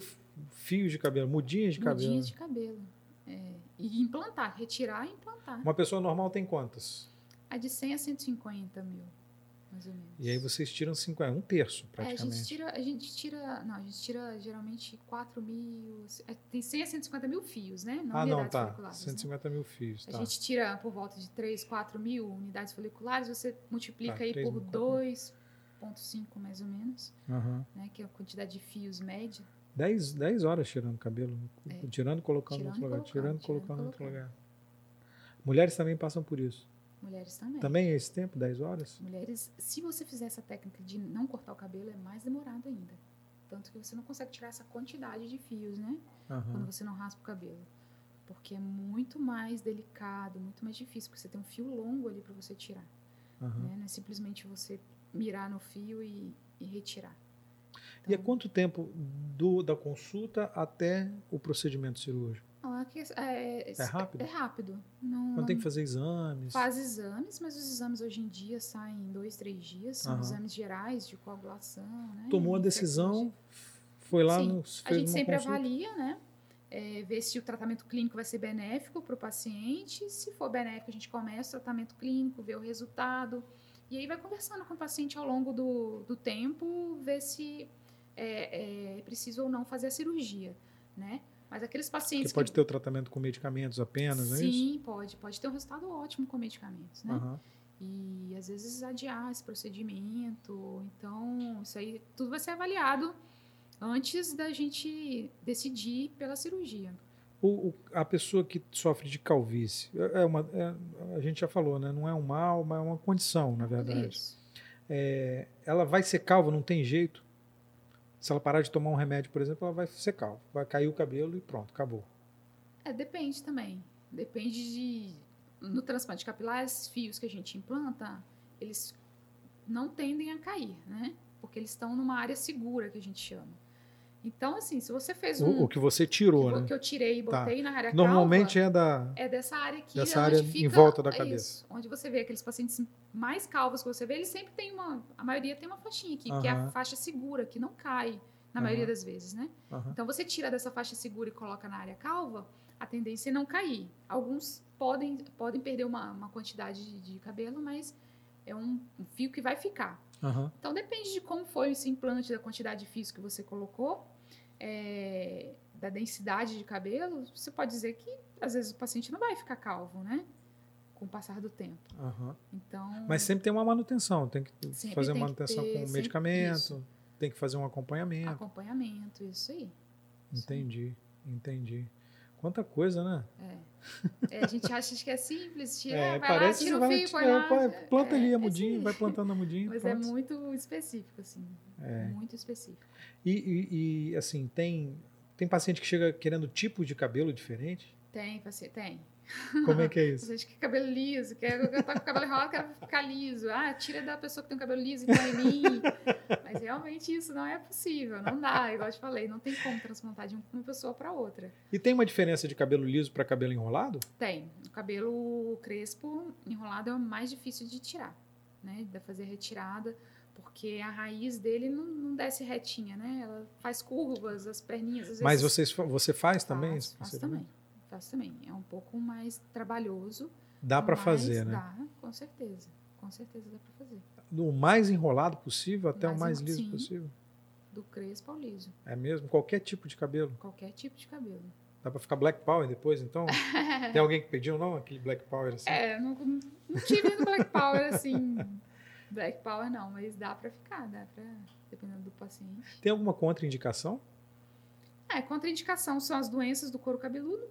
fios de cabelo, mudinhas de mudinhas cabelo. Mudinhas de cabelo. É. E implantar, retirar e implantar. Uma pessoa normal tem quantas? A de 100 a 150 mil, mais ou menos. E aí vocês tiram 50, um terço praticamente. É, a gente tira, a gente tira, não, a gente tira geralmente 4 mil, é, tem 100 a 150 mil fios, né? Não ah, não, tá, 150 né? mil fios, tá. A gente tira por volta de 3, 4 mil unidades foliculares, você multiplica tá, aí por 2,5 mais ou menos, uhum. né? Que é a quantidade de fios média. 10, 10 horas tirando cabelo. É. Tirando e colocando tirando no outro lugar. Tirando e colocando no outro lugar. Mulheres também passam por isso. Mulheres também. Também é esse tempo, 10 horas? Mulheres, se você fizer essa técnica de não cortar o cabelo, é mais demorado ainda. Tanto que você não consegue tirar essa quantidade de fios, né? Uhum. Quando você não raspa o cabelo. Porque é muito mais delicado, muito mais difícil, porque você tem um fio longo ali para você tirar. Uhum. Né? Não é simplesmente você mirar no fio e, e retirar. Então, e é quanto tempo do, da consulta até o procedimento cirúrgico? é, é, rápido? É rápido. Não, tem que fazer exames? Faz exames, mas os exames hoje em dia saem em dois, três dias. São exames gerais de coagulação. Né? Tomou a decisão, foi lá Sim. no. a gente sempre consulta. avalia, né? É, ver se o tratamento clínico vai ser benéfico para o paciente. Se for benéfico, a gente começa o tratamento clínico, vê o resultado. E aí vai conversando com o paciente ao longo do, do tempo, ver se é, é preciso ou não fazer a cirurgia, né? Mas aqueles pacientes. Que pode que... ter o tratamento com medicamentos apenas, Sim, é isso? Sim, pode. Pode ter um resultado ótimo com medicamentos, né? Uhum. E às vezes adiar esse procedimento. Então, isso aí tudo vai ser avaliado antes da gente decidir pela cirurgia. O, o, a pessoa que sofre de calvície, é, é uma, é, a gente já falou, né? não é um mal, mas é uma condição, na verdade. É, ela vai ser calva, não tem jeito. Se ela parar de tomar um remédio, por exemplo, ela vai ser calva. Vai cair o cabelo e pronto, acabou. É, depende também. Depende de. No transplante capilar, esses fios que a gente implanta, eles não tendem a cair, né? Porque eles estão numa área segura, que a gente chama. Então, assim, se você fez um. O, o que você tirou, que, né? que eu tirei e tá. botei tá. na área Normalmente calva, é da. É dessa área aqui. Dessa área fica, em volta da cabeça. Isso, onde você vê aqueles pacientes mais calvos que você vê, eles sempre têm uma. A maioria tem uma faixinha aqui, que é a faixa segura, que não cai, na maioria das vezes, né? Então, você tira dessa faixa segura e coloca na área calva, a tendência é não cair. Alguns podem, podem perder uma, uma quantidade de, de cabelo, mas é um, um, fio que vai ficar. Então, depende de como foi esse implante, da quantidade de fios que você colocou é, da densidade de cabelo, você pode dizer que às vezes o paciente não vai ficar calvo, né? Com o passar do tempo. Uhum. Então, Mas sempre tem uma manutenção, tem que fazer tem manutenção ter, com medicamento, isso. tem que fazer um acompanhamento. Acompanhamento, isso aí. Entendi, entendi. Quanta coisa, né? É. é a gente acha que é simples, tira, é, vai lá, tira o fio, põe lá. Planta ali a é, é mudinha, vai plantando a mudinha. Mas pronto. é muito específico, assim. É. Muito específico. E, e, e, assim, tem, tem paciente que chega querendo tipo de cabelo diferente? Tem, paciente, tem. <laughs> Como é que é isso? Paciente que cabelo liso, quer tá com o cabelo enrolado, quer ficar liso. Ah, tira da pessoa que tem o cabelo liso e põe em mim. Mas realmente isso não é possível, não dá. Igual eu te falei, não tem como transplantar de uma pessoa para outra. E tem uma diferença de cabelo liso para cabelo enrolado? Tem. O cabelo crespo enrolado é o mais difícil de tirar, né? De fazer retirada porque a raiz dele não, não desce retinha, né? Ela faz curvas, as perninhas. Mas vocês, você faz também? Faço, faço também. Também. É um pouco mais trabalhoso. Dá para fazer, né? Dá, com certeza. Com certeza dá para fazer. O mais enrolado possível até mais o mais liso sim, possível? Do crespo ao liso. É mesmo? Qualquer tipo de cabelo? Qualquer tipo de cabelo. Dá para ficar Black Power depois, então? <laughs> Tem alguém que pediu, não? Aquele Black Power assim? É, não, não tive no Black Power assim Black Power não, mas dá para ficar, dá para dependendo do paciente. Tem alguma contraindicação? É, contraindicação são as doenças do couro cabeludo.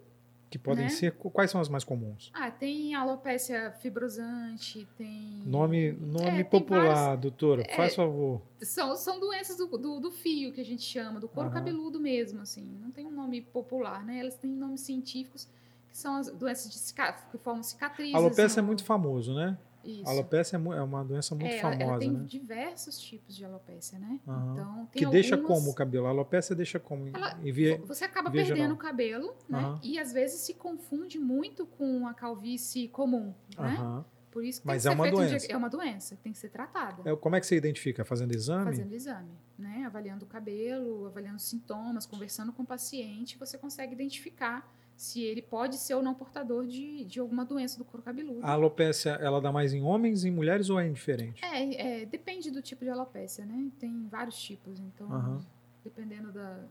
Que podem né? ser. Quais são as mais comuns? Ah, tem alopecia fibrosante, tem. Nome, nome é, popular, vários, doutora, é, faz favor. São, são doenças do, do, do, fio que a gente chama, do couro cabeludo mesmo, assim. Não tem um nome popular, né? Elas têm nomes científicos, que são as doenças de, que formam cicatrizes. A alopecia é muito famoso, né? Isso. A alopecia é, é uma doença muito é, famosa, ela, tem né? diversos tipos de alopecia, né? Uhum. Então, que deixa como o cabelo? A alopecia deixa como? Ela, via, você acaba perdendo o cabelo, né? Uhum. E às vezes se confunde muito com a calvície comum, né? Uhum. Por isso que Mas é uma doença. Um é uma doença, tem que ser tratada. É, como é que você identifica? Fazendo exame? Fazendo exame, né? Avaliando o cabelo, avaliando os sintomas, conversando com o paciente, você consegue identificar se ele pode ser ou não portador de, de alguma doença do couro cabeludo. A alopécia, ela dá mais em homens, em mulheres ou é indiferente? É, é depende do tipo de alopécia, né? Tem vários tipos, então uhum. dependendo da,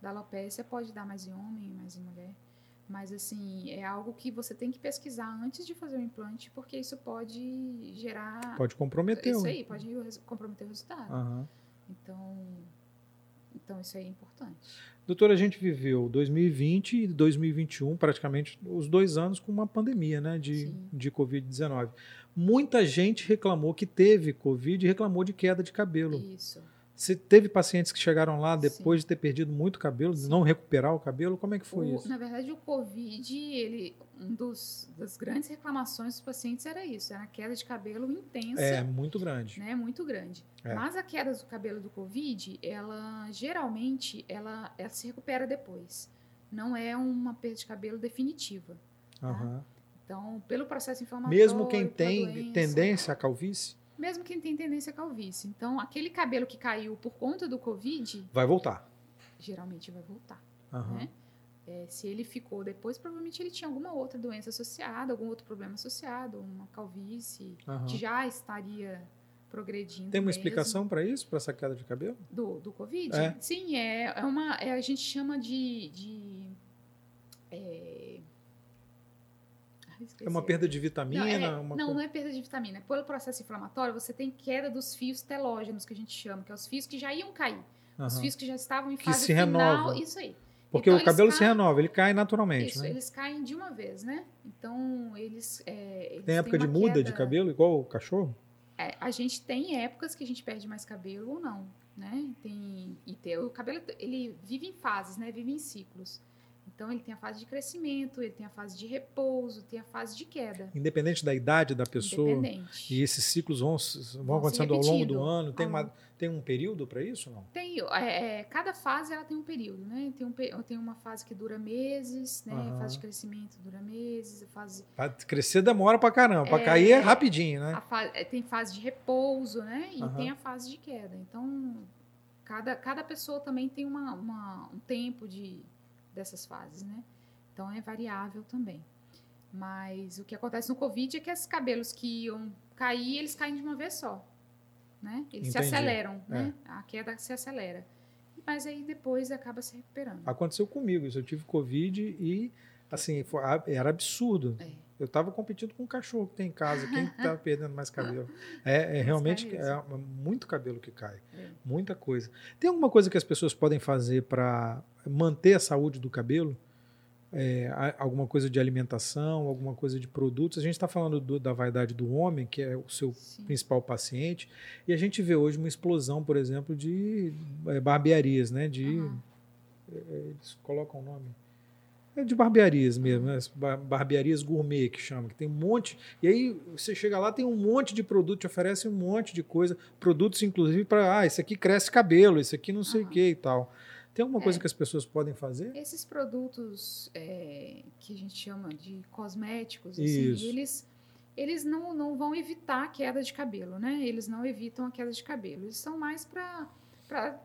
da alopécia pode dar mais em homem, mais em mulher. Mas assim, é algo que você tem que pesquisar antes de fazer o implante, porque isso pode gerar. Pode comprometer. Isso aí, pode comprometer o resultado. Uhum. Então, então, isso aí é importante. Doutora, a gente viveu 2020 e 2021, praticamente os dois anos, com uma pandemia né, de, de Covid-19. Muita gente reclamou que teve Covid e reclamou de queda de cabelo. Isso. Você teve pacientes que chegaram lá depois Sim. de ter perdido muito cabelo, de não recuperar o cabelo? Como é que foi o, isso? Na verdade, o Covid, ele, um dos, das grandes reclamações dos pacientes era isso, era a queda de cabelo intensa. É, muito grande. Né, muito grande. É. Mas a queda do cabelo do Covid, ela geralmente, ela, ela se recupera depois. Não é uma perda de cabelo definitiva. Uhum. Tá? Então, pelo processo inflamatório... Mesmo quem tem doença, tendência à calvície? Mesmo quem tem tendência à calvície. Então, aquele cabelo que caiu por conta do Covid. Vai voltar. Geralmente vai voltar. Uhum. Né? É, se ele ficou depois, provavelmente ele tinha alguma outra doença associada, algum outro problema associado, uma calvície, uhum. que já estaria progredindo. Tem uma mesmo. explicação para isso, para essa queda de cabelo? Do, do Covid? É. Sim, é, é uma. É, a gente chama de. de é, é uma perda de vitamina? Não, é, uma... não, não é perda de vitamina. Pelo processo inflamatório, você tem queda dos fios telógenos, que a gente chama, que é os fios que já iam cair. Uhum. Os fios que já estavam em fase que se final. Renova. Isso aí. Porque então, o cabelo caem, se renova, ele cai naturalmente, isso, né? eles caem de uma vez, né? Então, eles... É, eles tem época de muda queda... de cabelo, igual o cachorro? É, a gente tem épocas que a gente perde mais cabelo ou não, né? Tem, e tem, o cabelo, ele vive em fases, né? Vive em ciclos. Então ele tem a fase de crescimento, ele tem a fase de repouso, tem a fase de queda. Independente da idade da pessoa. Independente. E esses ciclos vão, vão, acontecendo ao longo do ano. Tem, uma, tem um período para isso não? Tem. É, é, cada fase ela tem um período, né? Tem, um, tem uma fase que dura meses, né? Uhum. A fase de crescimento dura meses, a fase. Para crescer demora para caramba, para é, cair é rapidinho, né? É, tem fase de repouso, né? E uhum. tem a fase de queda. Então cada, cada pessoa também tem uma, uma um tempo de dessas fases, né? Então é variável também. Mas o que acontece no Covid é que esses cabelos que iam cair, eles caem de uma vez só. Né? Eles Entendi. se aceleram, é. né? A queda se acelera. Mas aí depois acaba se recuperando. Aconteceu comigo isso. Eu tive Covid e, assim, foi, era absurdo. É. Eu estava competindo com um cachorro que tem em casa. Quem está <laughs> perdendo mais cabelo? É, é realmente é muito cabelo que cai. É. Muita coisa. Tem alguma coisa que as pessoas podem fazer para manter a saúde do cabelo? É, alguma coisa de alimentação, alguma coisa de produtos. A gente está falando do, da vaidade do homem, que é o seu Sim. principal paciente, e a gente vê hoje uma explosão, por exemplo, de é, barbearias, né? De uhum. eles colocam o nome é de barbearias mesmo, né? barbearias gourmet que chama, que tem um monte. E aí você chega lá, tem um monte de produto, te oferece um monte de coisa, produtos inclusive para, ah, esse aqui cresce cabelo, esse aqui não sei o que e tal. Tem alguma coisa é, que as pessoas podem fazer? Esses produtos é, que a gente chama de cosméticos, assim, eles, eles não, não vão evitar a queda de cabelo, né? Eles não evitam a queda de cabelo. Eles são mais para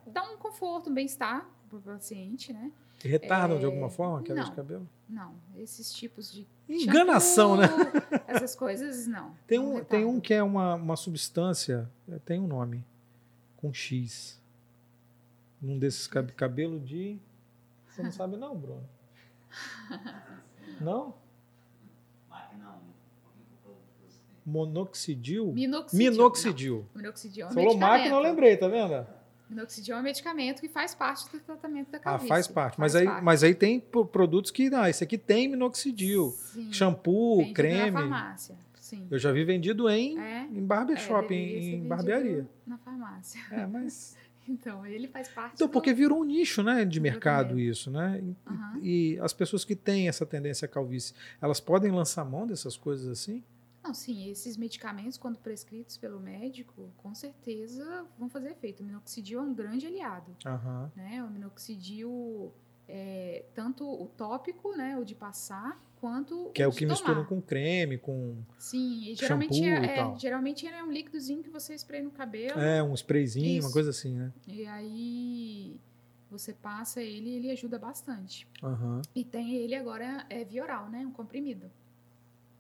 dar um conforto, um bem-estar para o paciente, né? Retardam é... de alguma forma a queda não, de cabelo? Não, esses tipos de. Enganação, shampoo, né? <laughs> Essas coisas, não. Tem um, tem um que é uma, uma substância, tem um nome, com X. Um desses cabelo de. Você não sabe, não, Bruno? Não? Monoxidil? Minoxidil. Minoxidil. Não. Minoxidil é falou máquina, eu lembrei, tá vendo? Minoxidil é um medicamento que faz parte do tratamento da Ah, calvície. faz parte. Faz mas, aí, parte. mas aí tem pro- produtos que, não, esse aqui tem minoxidil. Sim, Shampoo, creme. Na farmácia, sim. Eu já vi vendido em, É, em barbershop, é, em, em barbearia. Na farmácia. É, mas. <laughs> Então, ele faz parte Então, do- porque virou um nicho né, de do mercado isso, né? E, Aham. e as pessoas que têm essa tendência à calvície, elas podem lançar mão dessas coisas assim? Não, sim, esses medicamentos, quando prescritos pelo médico, com certeza vão fazer efeito. O minoxidil é um grande aliado, Aham. né? O minoxidil, é, tanto o tópico, né, o de passar, quanto Que é o que tomar. misturam com creme, com Sim, e geralmente, shampoo é, e é, tal. geralmente ele é um líquidozinho que você spray no cabelo. é, um sprayzinho, uma Isso. coisa assim, né? E aí você passa ele e ele ajuda bastante. Aham. E tem ele agora é via oral, né? Um comprimido.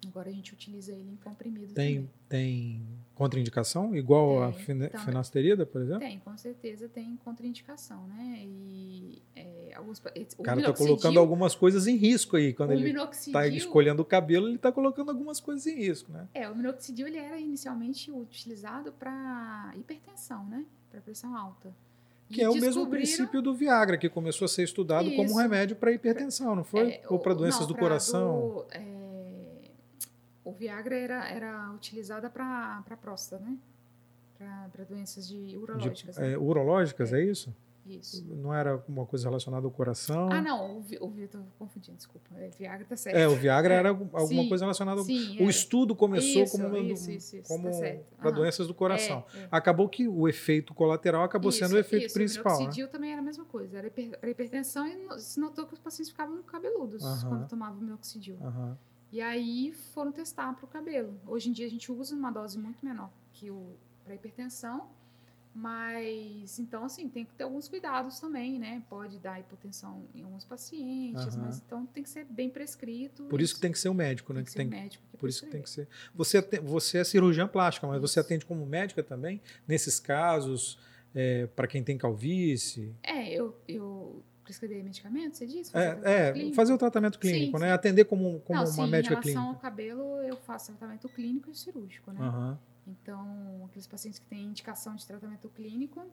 Agora a gente utiliza ele em comprimido Tem, também. tem contraindicação? Igual a Tem, fina- também. finasterida, por exemplo? Tem, com certeza tem contraindicação, né? E é, alguns O cara está colocando algumas coisas em risco aí. Quando ele está escolhendo o cabelo, ele está colocando algumas coisas em risco, né? É, o minoxidil ele era inicialmente utilizado para hipertensão, né? Para pressão alta. Que E é o mesmo princípio do Viagra, que começou a ser estudado como um Isso. remédio para hipertensão, não foi? É, Ou para doenças do coração? do, é, o Viagra era, era utilizada para próstata, né? Para doenças de De, urológicas. né? é, urológicas, é. isso? Isso. Não era uma coisa relacionada ao coração? Ah, não, o, Vi- o Vitor confundindo, desculpa. É, Viagra tá certo. É, o Viagra É, era <laughs> alguma sim, coisa relacionada ao... Sim, O é. estudo começou Isso, como, isso, isso, isso, como tá para doenças do coração. É, é. Acabou que o efeito colateral acabou sendo o efeito principal, O né? minoxidil também era a mesma coisa. Era hiper- era hipertensão e se notou que os pacientes ficavam cabeludos Aham. quando tomavam minoxidil. Aham. E aí foram testar para o cabelo. Hoje em dia a gente usa uma dose muito menor que o para hipertensão, mas então assim tem que ter alguns cuidados também, né? Pode dar hipotensão em alguns pacientes, Aham. mas então tem que ser bem prescrito. Por isso que tem que ser o médico, né? tem que que ser tem, um médico que por isso que tem que ser. Você, você é cirurgiã plástica, mas você atende como médica também? Nesses casos, para quem tem calvície? É, eu, eu prescrevi medicamentos, você disse? É, tratamento é, clínico? fazer o tratamento clínico, Sim, né? sim. Atender como, como Não, uma sim, médica em relação clínica. ao cabelo, eu faço tratamento clínico e cirúrgico, né? Aham. Então, aqueles pacientes que têm indicação de tratamento clínico,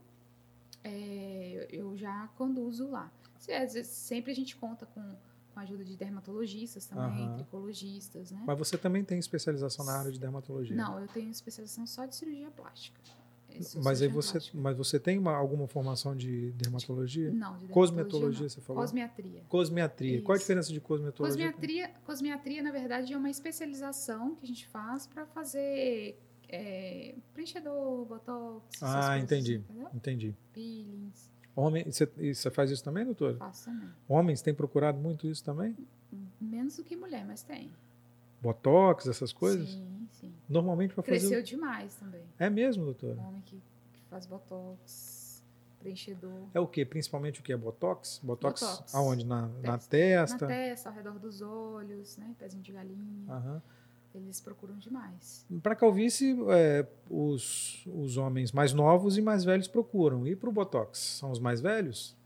é, eu já conduzo lá. Sempre a gente conta com, com a ajuda de dermatologistas também, Aham. tricologistas, né? Mas você também tem especialização na área de dermatologia? Não, eu tenho especialização só de cirurgia plástica. Sou Mas aí cirurgiã você, mas você tem uma- alguma formação de dermatologia? Não, de Cosmetologia, dermatologia, você não. falou? Cosmiatria. Cosmiatria. Qual a Isso. diferença de cosmetologia? Cosmiatria, cosmiatria, na verdade, é uma especialização que a gente faz para fazer é, preenchedor, botox, Ah, entendi. Entendi. Peelings, Homem, você, você faz isso também, doutor? faço também. Homens têm procurado muito isso também? Menos do que mulher, mas tem. Botox, essas coisas? Sim, sim. Normalmente para fazer. Cresceu demais também. É mesmo, doutora? Um homem que, que faz botox, preenchedor. É o que? Principalmente o que? É Botox? Botox, Botox. aonde? Na, na Testa. testa? Na testa, ao redor dos olhos, né? Pezinho de galinha. Aham. Eles procuram demais. Para calvície, é, os, os homens mais novos e mais velhos procuram. E para o Botox? São os mais velhos?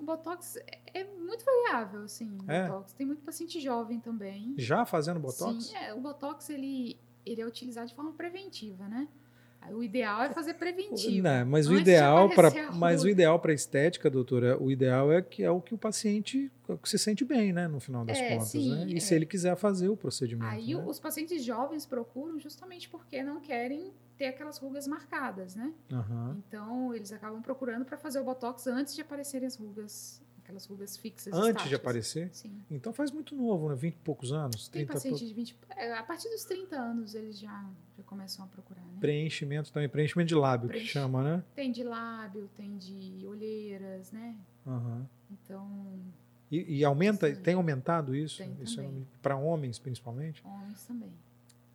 O Botox é- é muito variável, assim. É? Botox. Tem muito paciente jovem também. Já fazendo Botox? Sim, é, o Botox ele, ele é utilizado de forma preventiva, né? O ideal é fazer preventivo. Não, mas o ideal para mas o ideal para estética, doutora, o ideal é que é o que o paciente se sente bem, né, no final das É, contas, sim, né? E é. se ele quiser fazer o procedimento, Aí né? os pacientes jovens procuram justamente porque não querem ter aquelas rugas marcadas, né? Aham. Então eles acabam procurando para fazer o botox antes de aparecerem as rugas, aquelas rugas fixas. Antes de estáticas. aparecer? Sim. Então faz muito novo, né? 20 e poucos anos, Tem 30 paciente poucos. de 20. é, A partir dos 30 anos eles já, já começam a procurar, né? Preenchimento também, preenchimento de lábio que chama, né? Tem de lábio, tem de olheiras, né? Aham. Então, E, e aumenta, Sim. tem aumentado isso? Tem isso também. para homens, principalmente? homens também.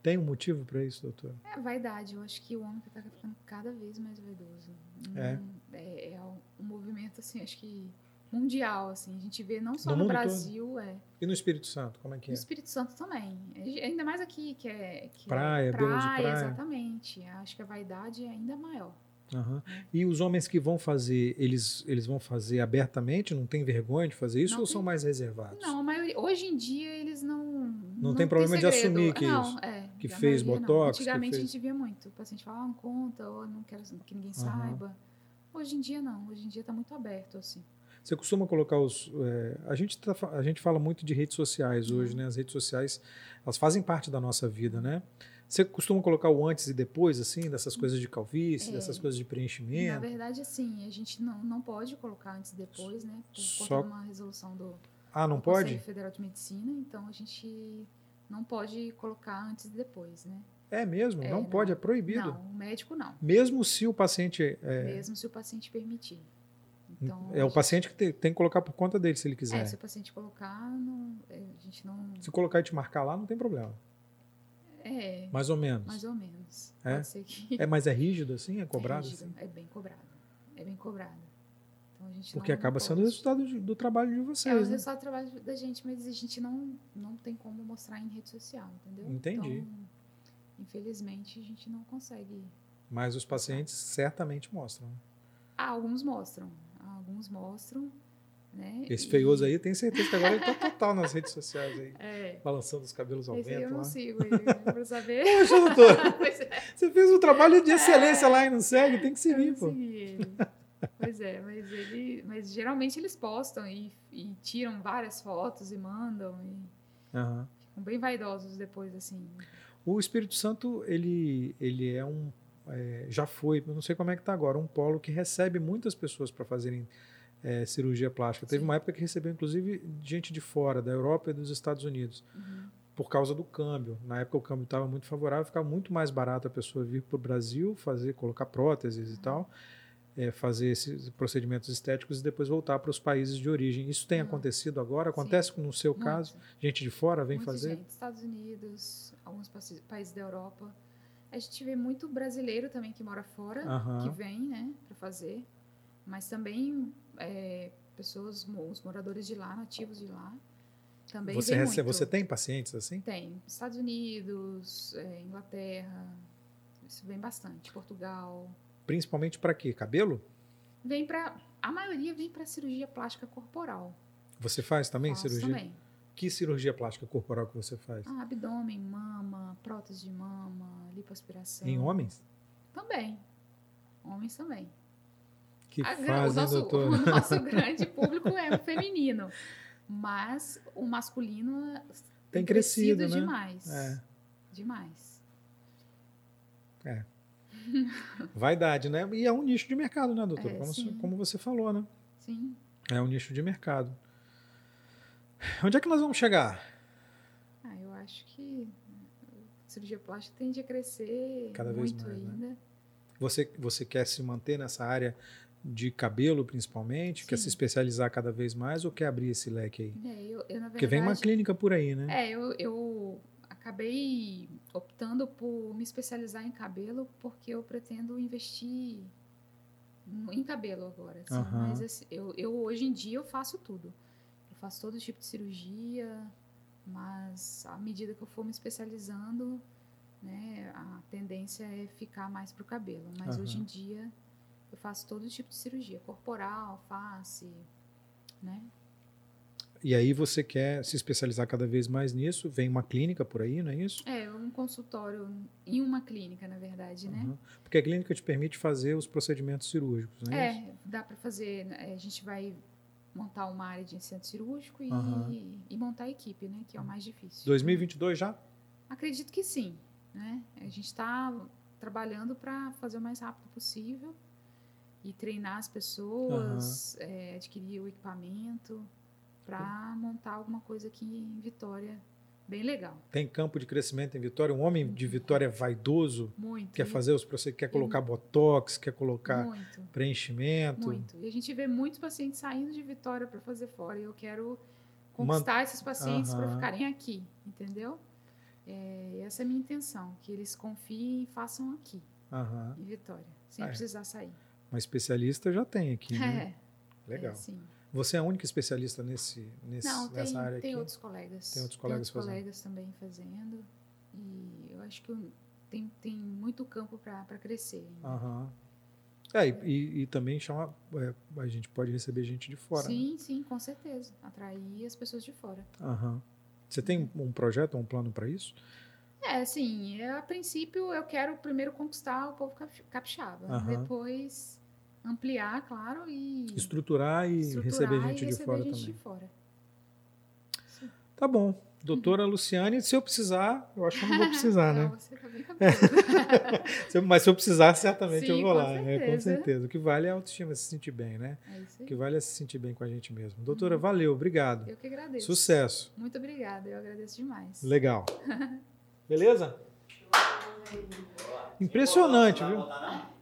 Tem um motivo para isso, doutor? É vaidade. Eu acho que o homem está ficando cada vez mais vaidoso. É. é. É, um movimento, assim, acho que mundial, assim. A gente vê não só no, no Brasil, é. E no Espírito Santo, como é que é? No Espírito Santo também. Ainda mais aqui, que é... Que praia, é praia, de praia. Exatamente. Acho que a vaidade é ainda maior. Uhum. E os homens que vão fazer, eles, eles vão fazer abertamente? Não tem vergonha de fazer isso não ou tem... são mais reservados? Não, a maioria, hoje em dia eles não. Não, não tem problema de assumir que não, isso. É, que fez maioria, botox. Antigamente fez... a gente via muito. O paciente falava, ah, não conta, ou não quero que ninguém uhum. saiba. Hoje em dia não. Hoje em dia está muito aberto, assim. Você costuma colocar os. É, a, gente tá, a gente fala muito de redes sociais hoje, uhum. né? As redes sociais elas fazem parte da nossa vida, né? Você costuma colocar o antes e depois, assim, dessas coisas de calvície, é, dessas coisas de preenchimento? Na verdade, assim, a gente não, não pode colocar antes e depois, né? Por Só... conta de uma resolução do, ah, não do pode? Conselho Federal de Medicina, então a gente não pode colocar antes e depois, né? É mesmo? É, não, não, pode, é proibido? Não, o médico não. Mesmo se o paciente... É... Mesmo se o paciente permitir. Então, é o paciente que tem, tem, que colocar por conta dele, se ele quiser. É, se o paciente colocar, não, é, a gente não... Se colocar e te marcar lá, não tem problema. É. Mais ou menos. Mais ou menos. É? Que... é, mas é rígido assim? É cobrado? É, rígido, assim? é bem cobrado. É bem cobrado. Então, a gente Porque acaba sendo o resultado de, do trabalho de vocês. É o né? resultado do trabalho da gente, mas a gente não, não tem como mostrar em rede social, entendeu? Entendi. Então, infelizmente, a gente não consegue. Mas os pacientes certamente mostram. Ah, alguns mostram. Alguns mostram. Né? Esse feioso aí, tem certeza que agora ele tá total nas redes sociais aí. É. Balançando os cabelos ao Esse vento. eu não lá. sigo ele, pra <laughs> saber. Poxa, doutor. <laughs> é. Você fez um trabalho de excelência é. lá e não segue, tem que seguir, eu pô. Segui ele. Pois é, mas ele. Mas geralmente eles postam e, e tiram várias fotos e mandam. E uhum. Ficam bem vaidosos depois, assim. O Espírito Santo, ele, ele é um. É, já foi, não sei como é que está agora, um polo que recebe muitas pessoas para fazerem é, cirurgia plástica. Teve uma época que recebeu, inclusive, gente de fora, da Europa e dos Estados Unidos, uhum. por causa do câmbio. Na época o câmbio estava muito favorável, ficava muito mais barato a pessoa vir para o Brasil, fazer, colocar próteses uhum. e tal, é, fazer esses procedimentos estéticos e depois voltar para os países de origem. Isso tem uhum. acontecido agora? Acontece Sim. no seu muito. caso? Gente de fora vem Muita fazer? Gente, Estados Unidos, alguns países da Europa. A gente vê muito brasileiro também que mora fora, que vem, né, para fazer. Mas também é, pessoas, os moradores de lá, nativos de lá, também você recebe, muito. Você tem pacientes assim? Tem. Estados Unidos, é, Inglaterra, isso vem bastante. Portugal. Principalmente para quê? Cabelo? Vem para a maioria vem para cirurgia plástica corporal. Você faz também Faço cirurgia? Também. Que cirurgia plástica corporal que você faz? Ah, abdômen, mama, prótese de mama, lipoaspiração. Em homens? Também. Homens também. Que a, fazem, <laughs> o, nosso, doutor? o nosso grande público é o feminino. Mas o masculino tem, tem crescido, crescido né? demais. É. Demais. É. <laughs> Vaidade, né? E é um nicho de mercado, né, doutor? É, como, como você falou, né? Sim. É um nicho de mercado. Onde é que nós vamos chegar? Ah, eu acho que cirurgia plástica tende a crescer Cada vez muito mais, né? ainda. Né? Você, você quer se manter nessa área de cabelo, principalmente? Sim. Quer se especializar cada vez mais ou quer abrir esse leque aí? É, eu, eu, na verdade, Porque vem uma clínica por aí, né? É, eu, eu acabei optando por me especializar em cabelo porque eu pretendo investir em cabelo agora. Assim, Aham. Mas assim, eu, eu hoje em dia eu faço tudo. Eu faço todo tipo de cirurgia, mas à medida que eu for me especializando, né, a tendência é ficar mais pro cabelo. Mas Aham. hoje em dia eu faço todo tipo de cirurgia, corporal, face, né? E aí você quer se especializar cada vez mais nisso? Vem uma clínica por aí, não é isso? É, um consultório em uma clínica, na verdade, né? Uhum. Porque a clínica te permite fazer os procedimentos cirúrgicos, não é, isso? É, dá para fazer. né, A gente vai montar uma área de centro cirúrgico e, Aham. e montar a equipe, né? Que é o mais difícil. 2022 já? Acredito que sim, né? A gente está trabalhando para fazer o mais rápido possível e treinar as pessoas, é, adquirir o equipamento para montar alguma coisa aqui em Vitória bem legal. Tem campo de crescimento em Vitória? Um homem de Vitória vaidoso Muito. quer fazer os procedimentos, quer colocar botox, quer colocar muito. preenchimento. Muito. E a gente vê muitos pacientes saindo de Vitória para fazer fora. E eu quero conquistar esses pacientes para ficarem aqui, entendeu? É, essa é a minha intenção, que eles confiem e façam aqui, em Vitória, sem é. precisar sair. Uma especialista já tem aqui, né? É. Legal. É, sim. Você é a única especialista nesse, nesse Não, tem, nessa área tem aqui? outros colegas. Tem outros colegas tem outros fazendo. colegas também fazendo. E eu acho que tem, tem muito campo para crescer. Aham. É, e, e, também chama, é, a gente pode receber gente de fora. Sim, né? sim, com certeza. Atrair as pessoas de fora. Aham. Você tem um projeto, um plano para isso? É, sim. a princípio, eu quero primeiro conquistar o povo capixaba. Aham. Depois ampliar, claro, e estruturar e estruturar receber gente e de receber fora gente também. De fora. Tá bom. Doutora Luciane, se eu precisar, eu acho que eu não vou <laughs> precisar, não, né? Você tá bem <laughs> Mas se eu precisar, certamente Sim, eu vou com lá, né? Com certeza. certeza. O que vale é a autoestima, se sentir bem, né? É isso O aí. que vale é se sentir bem com a gente mesmo. Doutora, valeu, obrigado. Eu que agradeço. Sucesso. Muito obrigada, eu agradeço demais. Legal. <laughs> Beleza? Impressionante, Não vai viu?